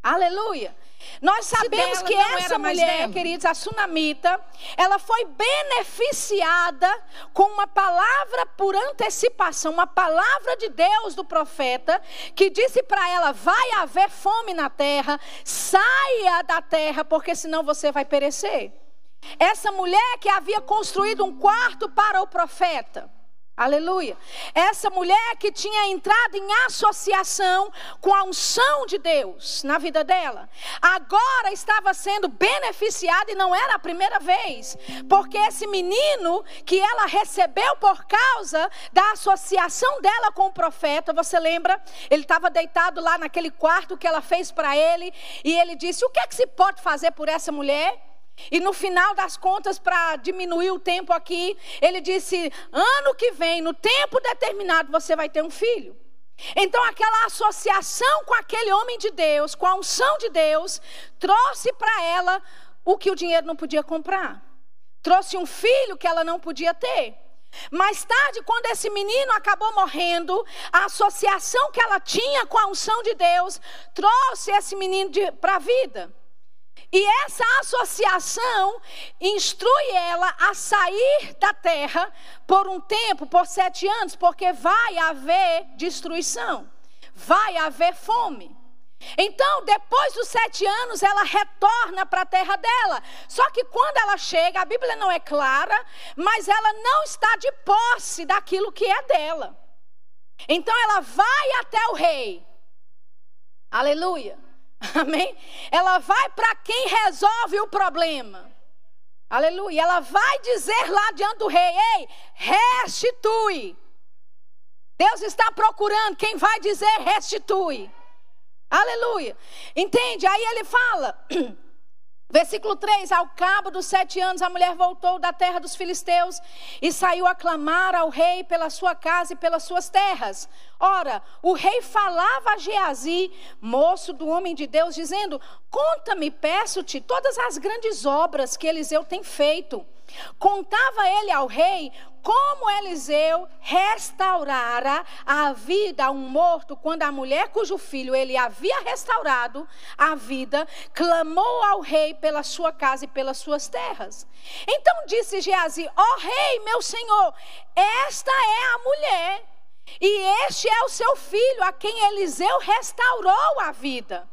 Aleluia. Nós sabemos que essa mulher, queridos, a sunamita, ela foi beneficiada com uma palavra por antecipação, uma palavra de Deus do profeta, que disse para ela: vai haver fome na terra, saia da terra, porque senão você vai perecer. Essa mulher que havia construído um quarto para o profeta. Aleluia. Essa mulher que tinha entrado em associação com a unção de Deus na vida dela, agora estava sendo beneficiada e não era a primeira vez, porque esse menino que ela recebeu por causa da associação dela com o profeta, você lembra? Ele estava deitado lá naquele quarto que ela fez para ele e ele disse: O que é que se pode fazer por essa mulher? E no final das contas, para diminuir o tempo aqui, ele disse: ano que vem, no tempo determinado, você vai ter um filho. Então, aquela associação com aquele homem de Deus, com a unção de Deus, trouxe para ela o que o dinheiro não podia comprar. Trouxe um filho que ela não podia ter. Mais tarde, quando esse menino acabou morrendo, a associação que ela tinha com a unção de Deus trouxe esse menino para a vida. E essa associação instrui ela a sair da terra por um tempo, por sete anos, porque vai haver destruição, vai haver fome. Então, depois dos sete anos, ela retorna para a terra dela. Só que quando ela chega, a Bíblia não é clara, mas ela não está de posse daquilo que é dela. Então, ela vai até o rei. Aleluia. [laughs] Amém? Ela vai para quem resolve o problema. Aleluia. Ela vai dizer lá diante do rei: Ei, restitui. Deus está procurando quem vai dizer restitui. Aleluia. Entende? Aí ele fala. [clears throat] Versículo 3: Ao cabo dos sete anos, a mulher voltou da terra dos filisteus e saiu a clamar ao rei pela sua casa e pelas suas terras. Ora, o rei falava a Geazi, moço do homem de Deus, dizendo: Conta-me, peço-te, todas as grandes obras que Eliseu tem feito. Contava ele ao rei como Eliseu restaurara a vida a um morto quando a mulher cujo filho ele havia restaurado a vida clamou ao rei pela sua casa e pelas suas terras. Então disse Geazi: Ó oh, rei, meu senhor, esta é a mulher e este é o seu filho a quem Eliseu restaurou a vida.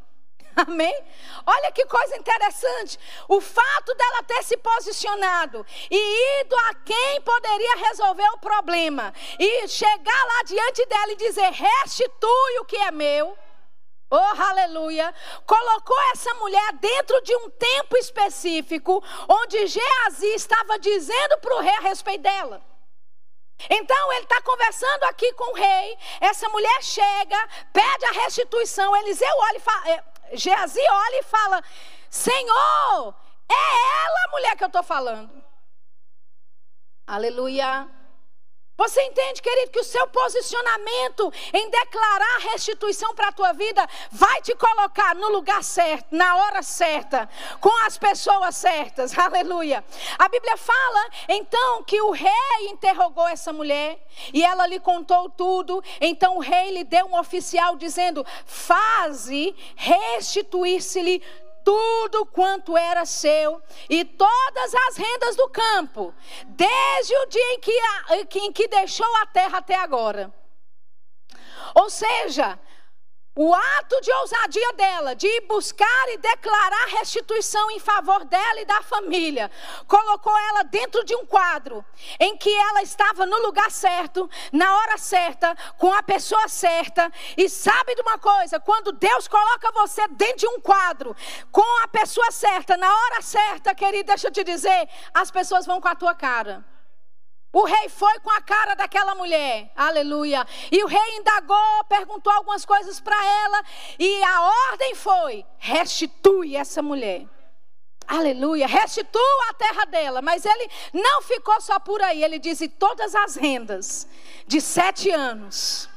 [laughs] Amém? Olha que coisa interessante. O fato dela ter se posicionado e ido a quem poderia resolver o problema e chegar lá diante dela e dizer: restitui o que é meu. Oh, aleluia! Colocou essa mulher dentro de um tempo específico, onde Geazi estava dizendo para o rei a respeito dela. Então ele está conversando aqui com o rei. Essa mulher chega, pede a restituição. Eliseu olha e fala, é, Geazi olha e fala: Senhor, é ela a mulher que eu estou falando. Aleluia. Você entende, querido, que o seu posicionamento em declarar restituição para a tua vida vai te colocar no lugar certo, na hora certa, com as pessoas certas. [laughs] Aleluia. A Bíblia fala então que o rei interrogou essa mulher e ela lhe contou tudo. Então o rei lhe deu um oficial dizendo: "Faze restituir-se-lhe tudo quanto era seu e todas as rendas do campo, desde o dia em que, em que deixou a terra até agora. Ou seja, o ato de ousadia dela, de ir buscar e declarar restituição em favor dela e da família, colocou ela dentro de um quadro em que ela estava no lugar certo, na hora certa, com a pessoa certa. E sabe de uma coisa? Quando Deus coloca você dentro de um quadro, com a pessoa certa, na hora certa, querido, deixa eu te dizer, as pessoas vão com a tua cara. O rei foi com a cara daquela mulher, aleluia. E o rei indagou, perguntou algumas coisas para ela, e a ordem foi: restitui essa mulher. Aleluia, restitua a terra dela. Mas ele não ficou só por aí, ele disse: todas as rendas de sete anos.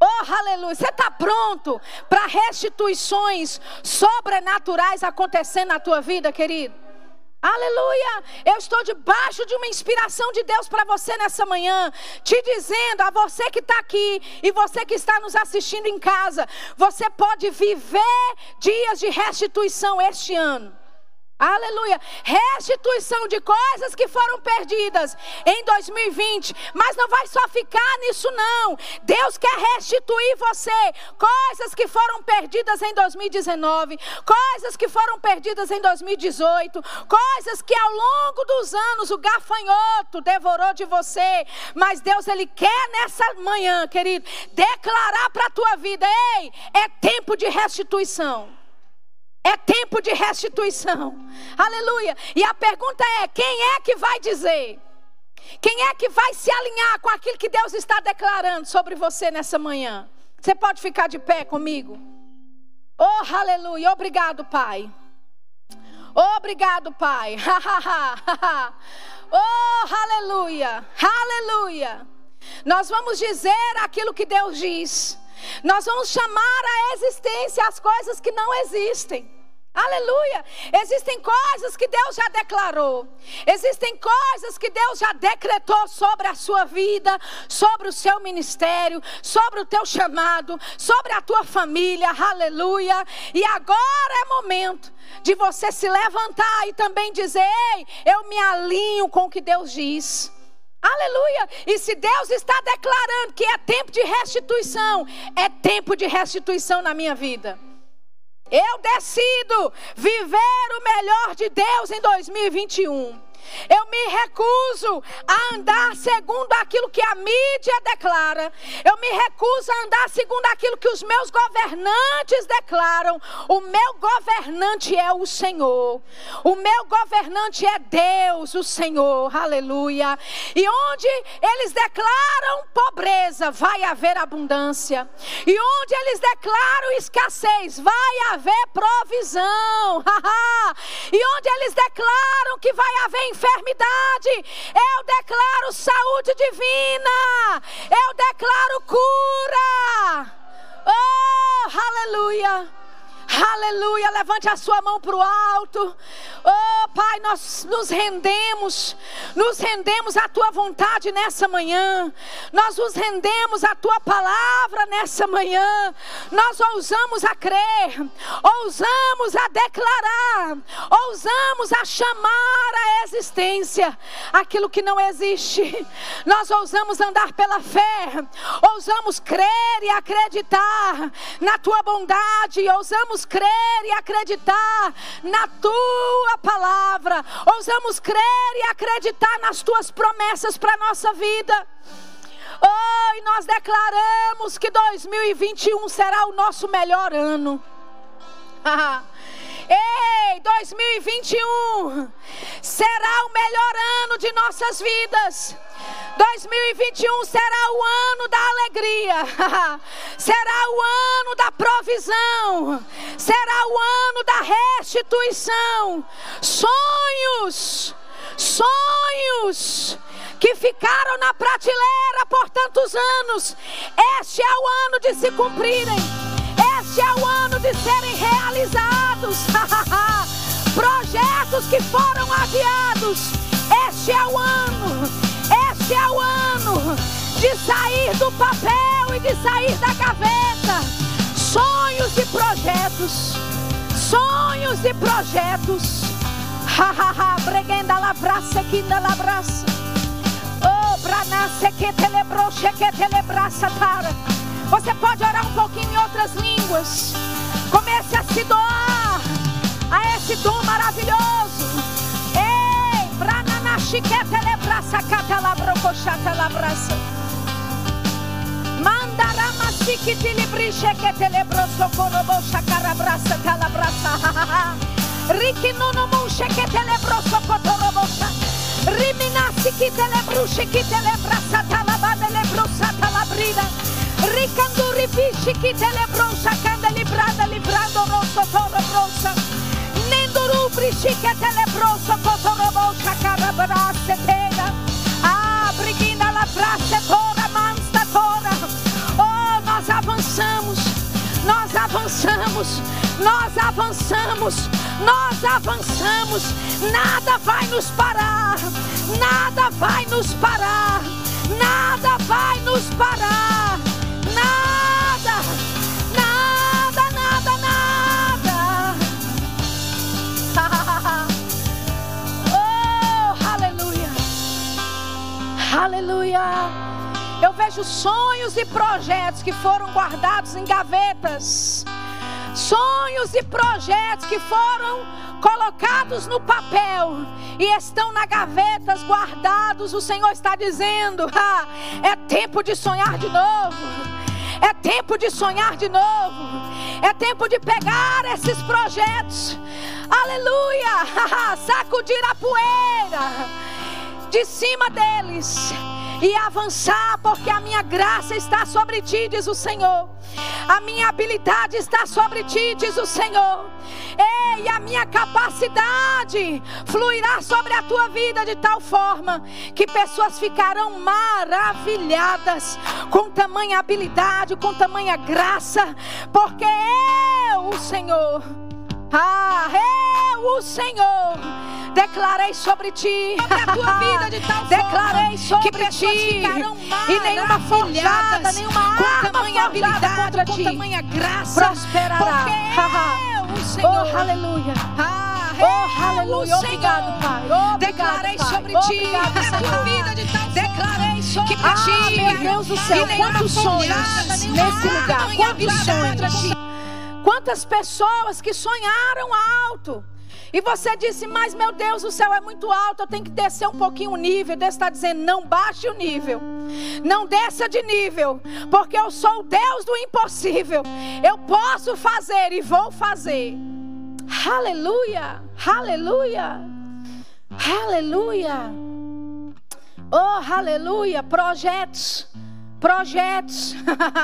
Oh, aleluia. Você está pronto para restituições sobrenaturais acontecendo na tua vida, querido? Aleluia! Eu estou debaixo de uma inspiração de Deus para você nessa manhã, te dizendo a você que está aqui e você que está nos assistindo em casa, você pode viver dias de restituição este ano. Aleluia. Restituição de coisas que foram perdidas em 2020. Mas não vai só ficar nisso, não. Deus quer restituir você. Coisas que foram perdidas em 2019. Coisas que foram perdidas em 2018. Coisas que ao longo dos anos o gafanhoto devorou de você. Mas Deus, Ele quer nessa manhã, querido, declarar para a tua vida: ei, é tempo de restituição. É tempo de restituição. Aleluia. E a pergunta é: quem é que vai dizer? Quem é que vai se alinhar com aquilo que Deus está declarando sobre você nessa manhã? Você pode ficar de pé comigo? Oh, aleluia. Obrigado, Pai. Obrigado, Pai. [laughs] oh, aleluia. Aleluia. Nós vamos dizer aquilo que Deus diz. Nós vamos chamar à existência as coisas que não existem. Aleluia! Existem coisas que Deus já declarou. Existem coisas que Deus já decretou sobre a sua vida, sobre o seu ministério, sobre o teu chamado, sobre a tua família. Aleluia! E agora é momento de você se levantar e também dizer: Ei, eu me alinho com o que Deus diz. Aleluia! E se Deus está declarando que é tempo de restituição, é tempo de restituição na minha vida. Eu decido viver o melhor de Deus em 2021. Eu me recuso a andar segundo aquilo que a mídia declara. Eu me recuso a andar segundo aquilo que os meus governantes declaram. O meu governante é o Senhor. O meu governante é Deus, o Senhor. Aleluia. E onde eles declaram pobreza, vai haver abundância. E onde eles declaram escassez, vai haver provisão. [laughs] e onde eles declaram que vai haver enfermidade. Eu declaro saúde divina. Eu declaro cura. Oh, aleluia. Aleluia, levante a sua mão para o alto. Oh, Pai, nós nos rendemos, nos rendemos à tua vontade nessa manhã. Nós nos rendemos à tua palavra nessa manhã. Nós ousamos a crer, ousamos a declarar, ousamos a chamar à existência aquilo que não existe. Nós ousamos andar pela fé, ousamos crer e acreditar na tua bondade, ousamos ousamos crer e acreditar na tua palavra, ousamos crer e acreditar nas tuas promessas para a nossa vida. Oh, e nós declaramos que 2021 será o nosso melhor ano. [laughs] Ei, 2021 será o melhor ano de nossas vidas. 2021 será o ano da alegria, [laughs] será o ano da provisão, será o ano da restituição. Sonhos, sonhos que ficaram na prateleira por tantos anos, este é o ano de se cumprirem, este é o ano de serem realizados. [laughs] Projetos que foram adiados, este é o ano este é o ano de sair do papel e de sair da gaveta. Sonhos e projetos. Sonhos e projetos. Hahaha, bregenda labraça, quinda labraça. Oh, branace que telebroche que telebraça para. Você pode orar um pouquinho em outras línguas. Comece a se doar a esse dom maravilhoso chiquete lebraça, cata labrocochata labraça. Mandarama sikiti libriche que te lebroso corobocha carabraça talabraça. [laughs] Riki nono munche que te lebroso cotorobocha. Riminasi que te lebruche que te lebraça talabada lebrosa talabrida. Ricanduri bichi que te lebrosa canda librada librando rosso toro brosa. Rubri chiquete lebroso cotorobosa carabrasse teia. Ah, briguina la brasse tora, mansta tora. Oh, nós avançamos, nós avançamos, nós avançamos, nós avançamos. Nada vai nos parar, nada vai nos parar, nada vai nos parar, nada. [laughs] Aleluia. Eu vejo sonhos e projetos que foram guardados em gavetas. Sonhos e projetos que foram colocados no papel e estão na gavetas guardados. O Senhor está dizendo: [laughs] ah, é tempo de sonhar de novo. É tempo de sonhar de novo. É tempo de pegar esses projetos. Aleluia! [laughs] Sacudir a poeira de cima deles e avançar, porque a minha graça está sobre ti, diz o Senhor. A minha habilidade está sobre ti, diz o Senhor. Ei, a minha capacidade fluirá sobre a tua vida de tal forma que pessoas ficarão maravilhadas com tamanha habilidade, com tamanha graça, porque eu, o Senhor, Ah, eu, o Senhor, declarei sobre ti. Sobre a tua vida de tal declarei sobre que ti. E nenhuma forjada, nenhuma arma tamanha habilidade, contra ti tamanha graça, prosperará. porque eu, o Senhor, Oh, aleluia. ah, Oh, aleluia. Obrigado, Pai. Obrigado, declarei Pai. sobre ti Obrigado, Senhor. vida de tal declarei sobre Ah, ti meu Deus do céu, e quantos sonhos nesse lugar, quantos sonhos. Quantas pessoas que sonharam alto. E você disse, mas meu Deus, o céu é muito alto, eu tenho que descer um pouquinho o nível. Deus está dizendo, não baixe o nível. Não desça de nível. Porque eu sou o Deus do impossível. Eu posso fazer e vou fazer. Aleluia, aleluia, aleluia. Oh, aleluia. Projetos. Projetos,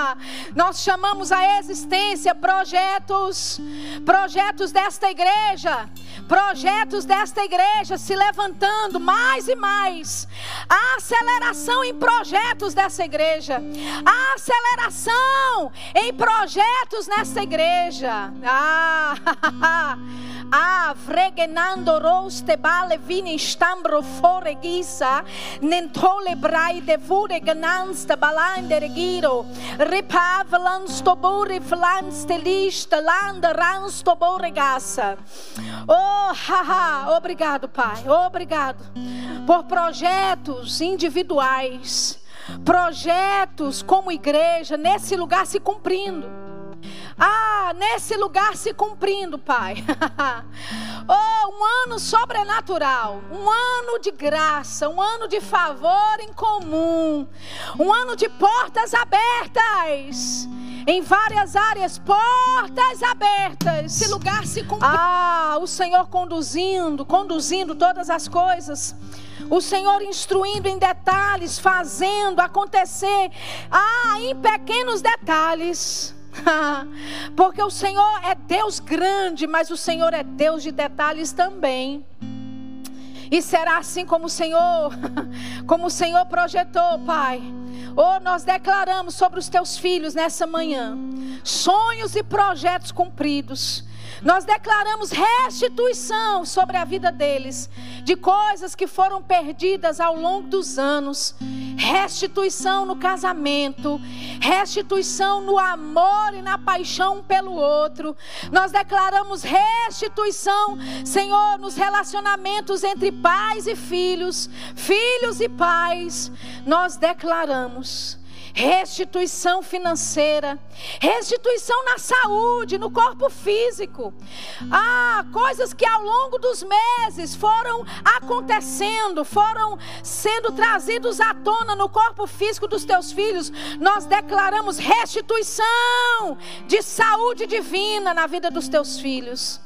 [laughs] nós chamamos a existência projetos, projetos desta igreja, projetos desta igreja se levantando mais e mais, a aceleração em projetos dessa igreja, a aceleração em projetos nessa igreja. Ah, [laughs] Ah, vregenando roste bale vini stambro fore gisa, nentole brai de vure ganansta balande regiro, ripavlan stobore flanste lista landa ransto boregassa. Oh, haha, obrigado, Pai, obrigado por projetos individuais, projetos como igreja nesse lugar se cumprindo. Ah, nesse lugar se cumprindo, Pai. [laughs] oh, um ano sobrenatural, um ano de graça, um ano de favor em comum, um ano de portas abertas. Em várias áreas, portas abertas. Esse lugar se cumpriu. Ah, o Senhor conduzindo, conduzindo todas as coisas. O Senhor instruindo em detalhes, fazendo acontecer. Ah, em pequenos detalhes. [laughs] Porque o Senhor é Deus grande, mas o Senhor é Deus de detalhes também. E será assim como o Senhor, [laughs] como o Senhor projetou, Pai. Oh, nós declaramos sobre os teus filhos nessa manhã sonhos e projetos cumpridos. Nós declaramos restituição sobre a vida deles, de coisas que foram perdidas ao longo dos anos. Restituição no casamento, restituição no amor e na paixão pelo outro. Nós declaramos restituição, Senhor, nos relacionamentos entre pais e filhos, filhos e pais. Nós declaramos restituição financeira, restituição na saúde, no corpo físico. Ah, coisas que ao longo dos meses foram acontecendo, foram sendo trazidos à tona no corpo físico dos teus filhos. Nós declaramos restituição de saúde divina na vida dos teus filhos.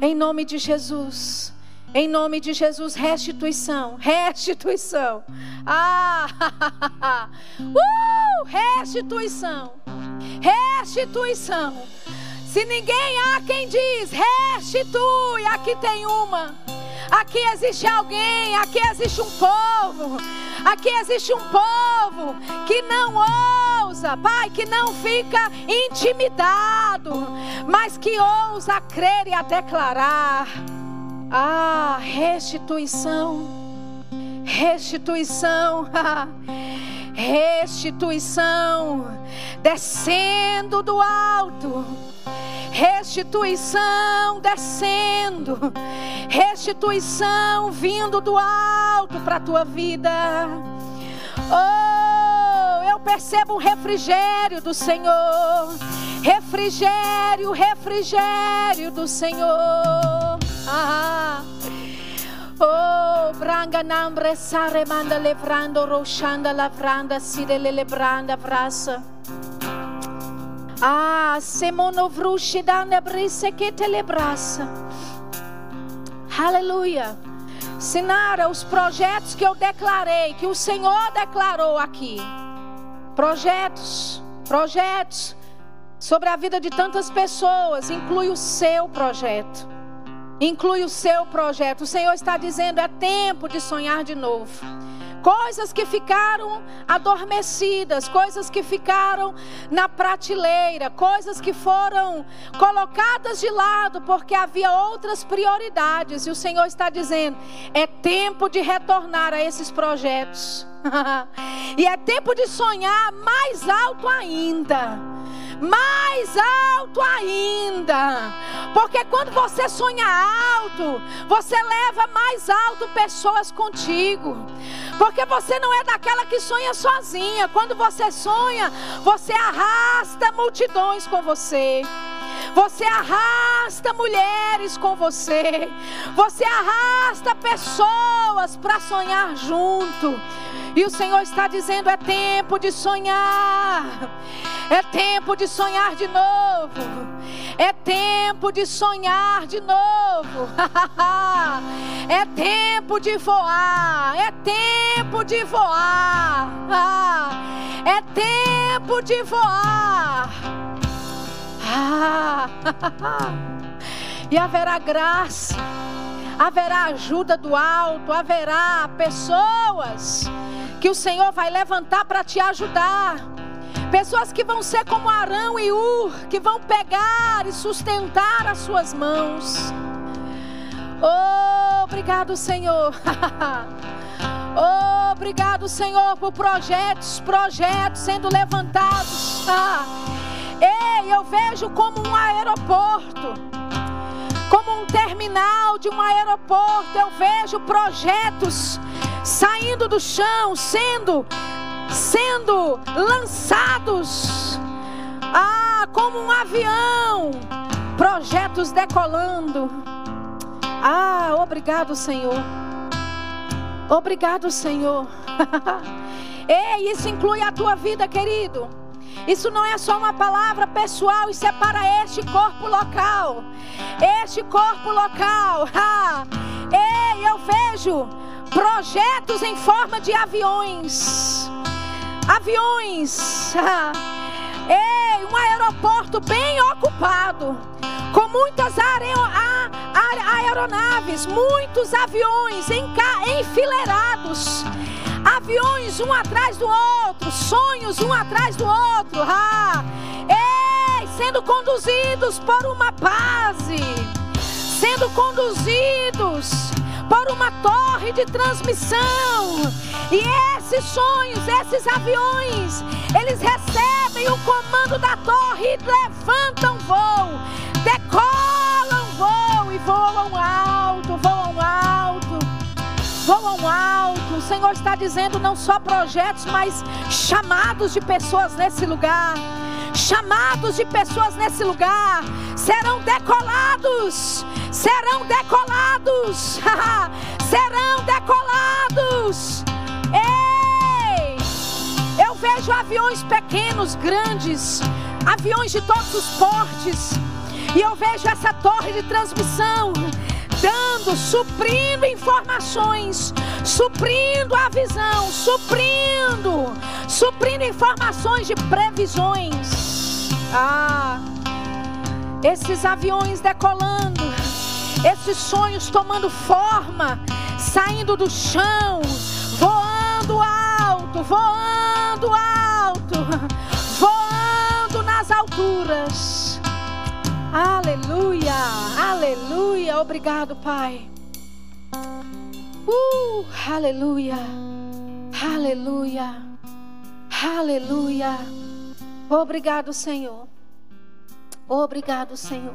Em nome de Jesus. Em nome de Jesus, restituição, restituição. Ah, [laughs] uh, restituição, restituição. Se ninguém há quem diz, restitui, aqui tem uma. Aqui existe alguém, aqui existe um povo. Aqui existe um povo que não ousa, Pai, que não fica intimidado, mas que ousa crer e a declarar. Ah, restituição, restituição, [laughs] restituição, descendo do alto, restituição descendo, restituição vindo do alto para a tua vida. Oh, eu percebo um refrigério do Senhor, refrigério, refrigério do Senhor. Ah. Oh, branga nambre sare manda levrando rochanda lavranda side lebranda brasa. Ah, semono vrushi dane brise que telebrasa. Aleluia. Sinara, os projetos que eu declarei, que o Senhor declarou aqui. Projetos, projetos sobre a vida de tantas pessoas, inclui o seu projeto inclui o seu projeto. O Senhor está dizendo: é tempo de sonhar de novo. coisas que ficaram adormecidas, coisas que ficaram na prateleira, coisas que foram colocadas de lado porque havia outras prioridades. E o Senhor está dizendo: é tempo de retornar a esses projetos. [laughs] e é tempo de sonhar mais alto ainda. Mais alto ainda. Porque quando você sonha alto, você leva mais alto pessoas contigo. Porque você não é daquela que sonha sozinha. Quando você sonha, você arrasta multidões com você. Você arrasta mulheres com você. Você arrasta pessoas para sonhar junto. E o Senhor está dizendo: é tempo de sonhar. É tempo de sonhar de novo. É tempo de sonhar de novo. [laughs] é tempo de voar. É tempo de voar. é tempo de voar. [laughs] e haverá graça, haverá ajuda do alto, haverá pessoas que o Senhor vai levantar para te ajudar. Pessoas que vão ser como Arão e Ur, que vão pegar e sustentar as suas mãos. Oh, obrigado, Senhor. [laughs] oh, obrigado, Senhor, por projetos, projetos sendo levantados. Ah. [laughs] Ei, eu vejo como um aeroporto, como um terminal de um aeroporto. Eu vejo projetos saindo do chão, sendo sendo lançados. Ah, como um avião, projetos decolando. Ah, obrigado, Senhor. Obrigado, Senhor. [laughs] Ei, isso inclui a tua vida, querido. Isso não é só uma palavra pessoal, isso é para este corpo local. Este corpo local. Ah. Ei, eu vejo projetos em forma de aviões. Aviões. Ei, um aeroporto bem ocupado, com muitas aeronaves, muitos aviões enfileirados. Aviões um atrás do outro, sonhos um atrás do outro. Ah, ei, sendo conduzidos por uma base, sendo conduzidos por uma torre de transmissão. E esses sonhos, esses aviões, eles recebem o comando da torre e levantam voo, decolam voo e voam alto, voam alto. O Senhor está dizendo não só projetos, mas chamados de pessoas nesse lugar chamados de pessoas nesse lugar serão decolados, serão decolados, [laughs] serão decolados. Ei! Eu vejo aviões pequenos, grandes, aviões de todos os portes, e eu vejo essa torre de transmissão dando, suprindo informações, suprindo a visão, suprindo, suprindo informações de previsões. Ah, esses aviões decolando, esses sonhos tomando forma, saindo do chão, voando alto, voando alto, [laughs] voando nas alturas. Aleluia, aleluia. Obrigado, Pai. Uh, aleluia, aleluia, aleluia. Obrigado, Senhor. Obrigado, Senhor.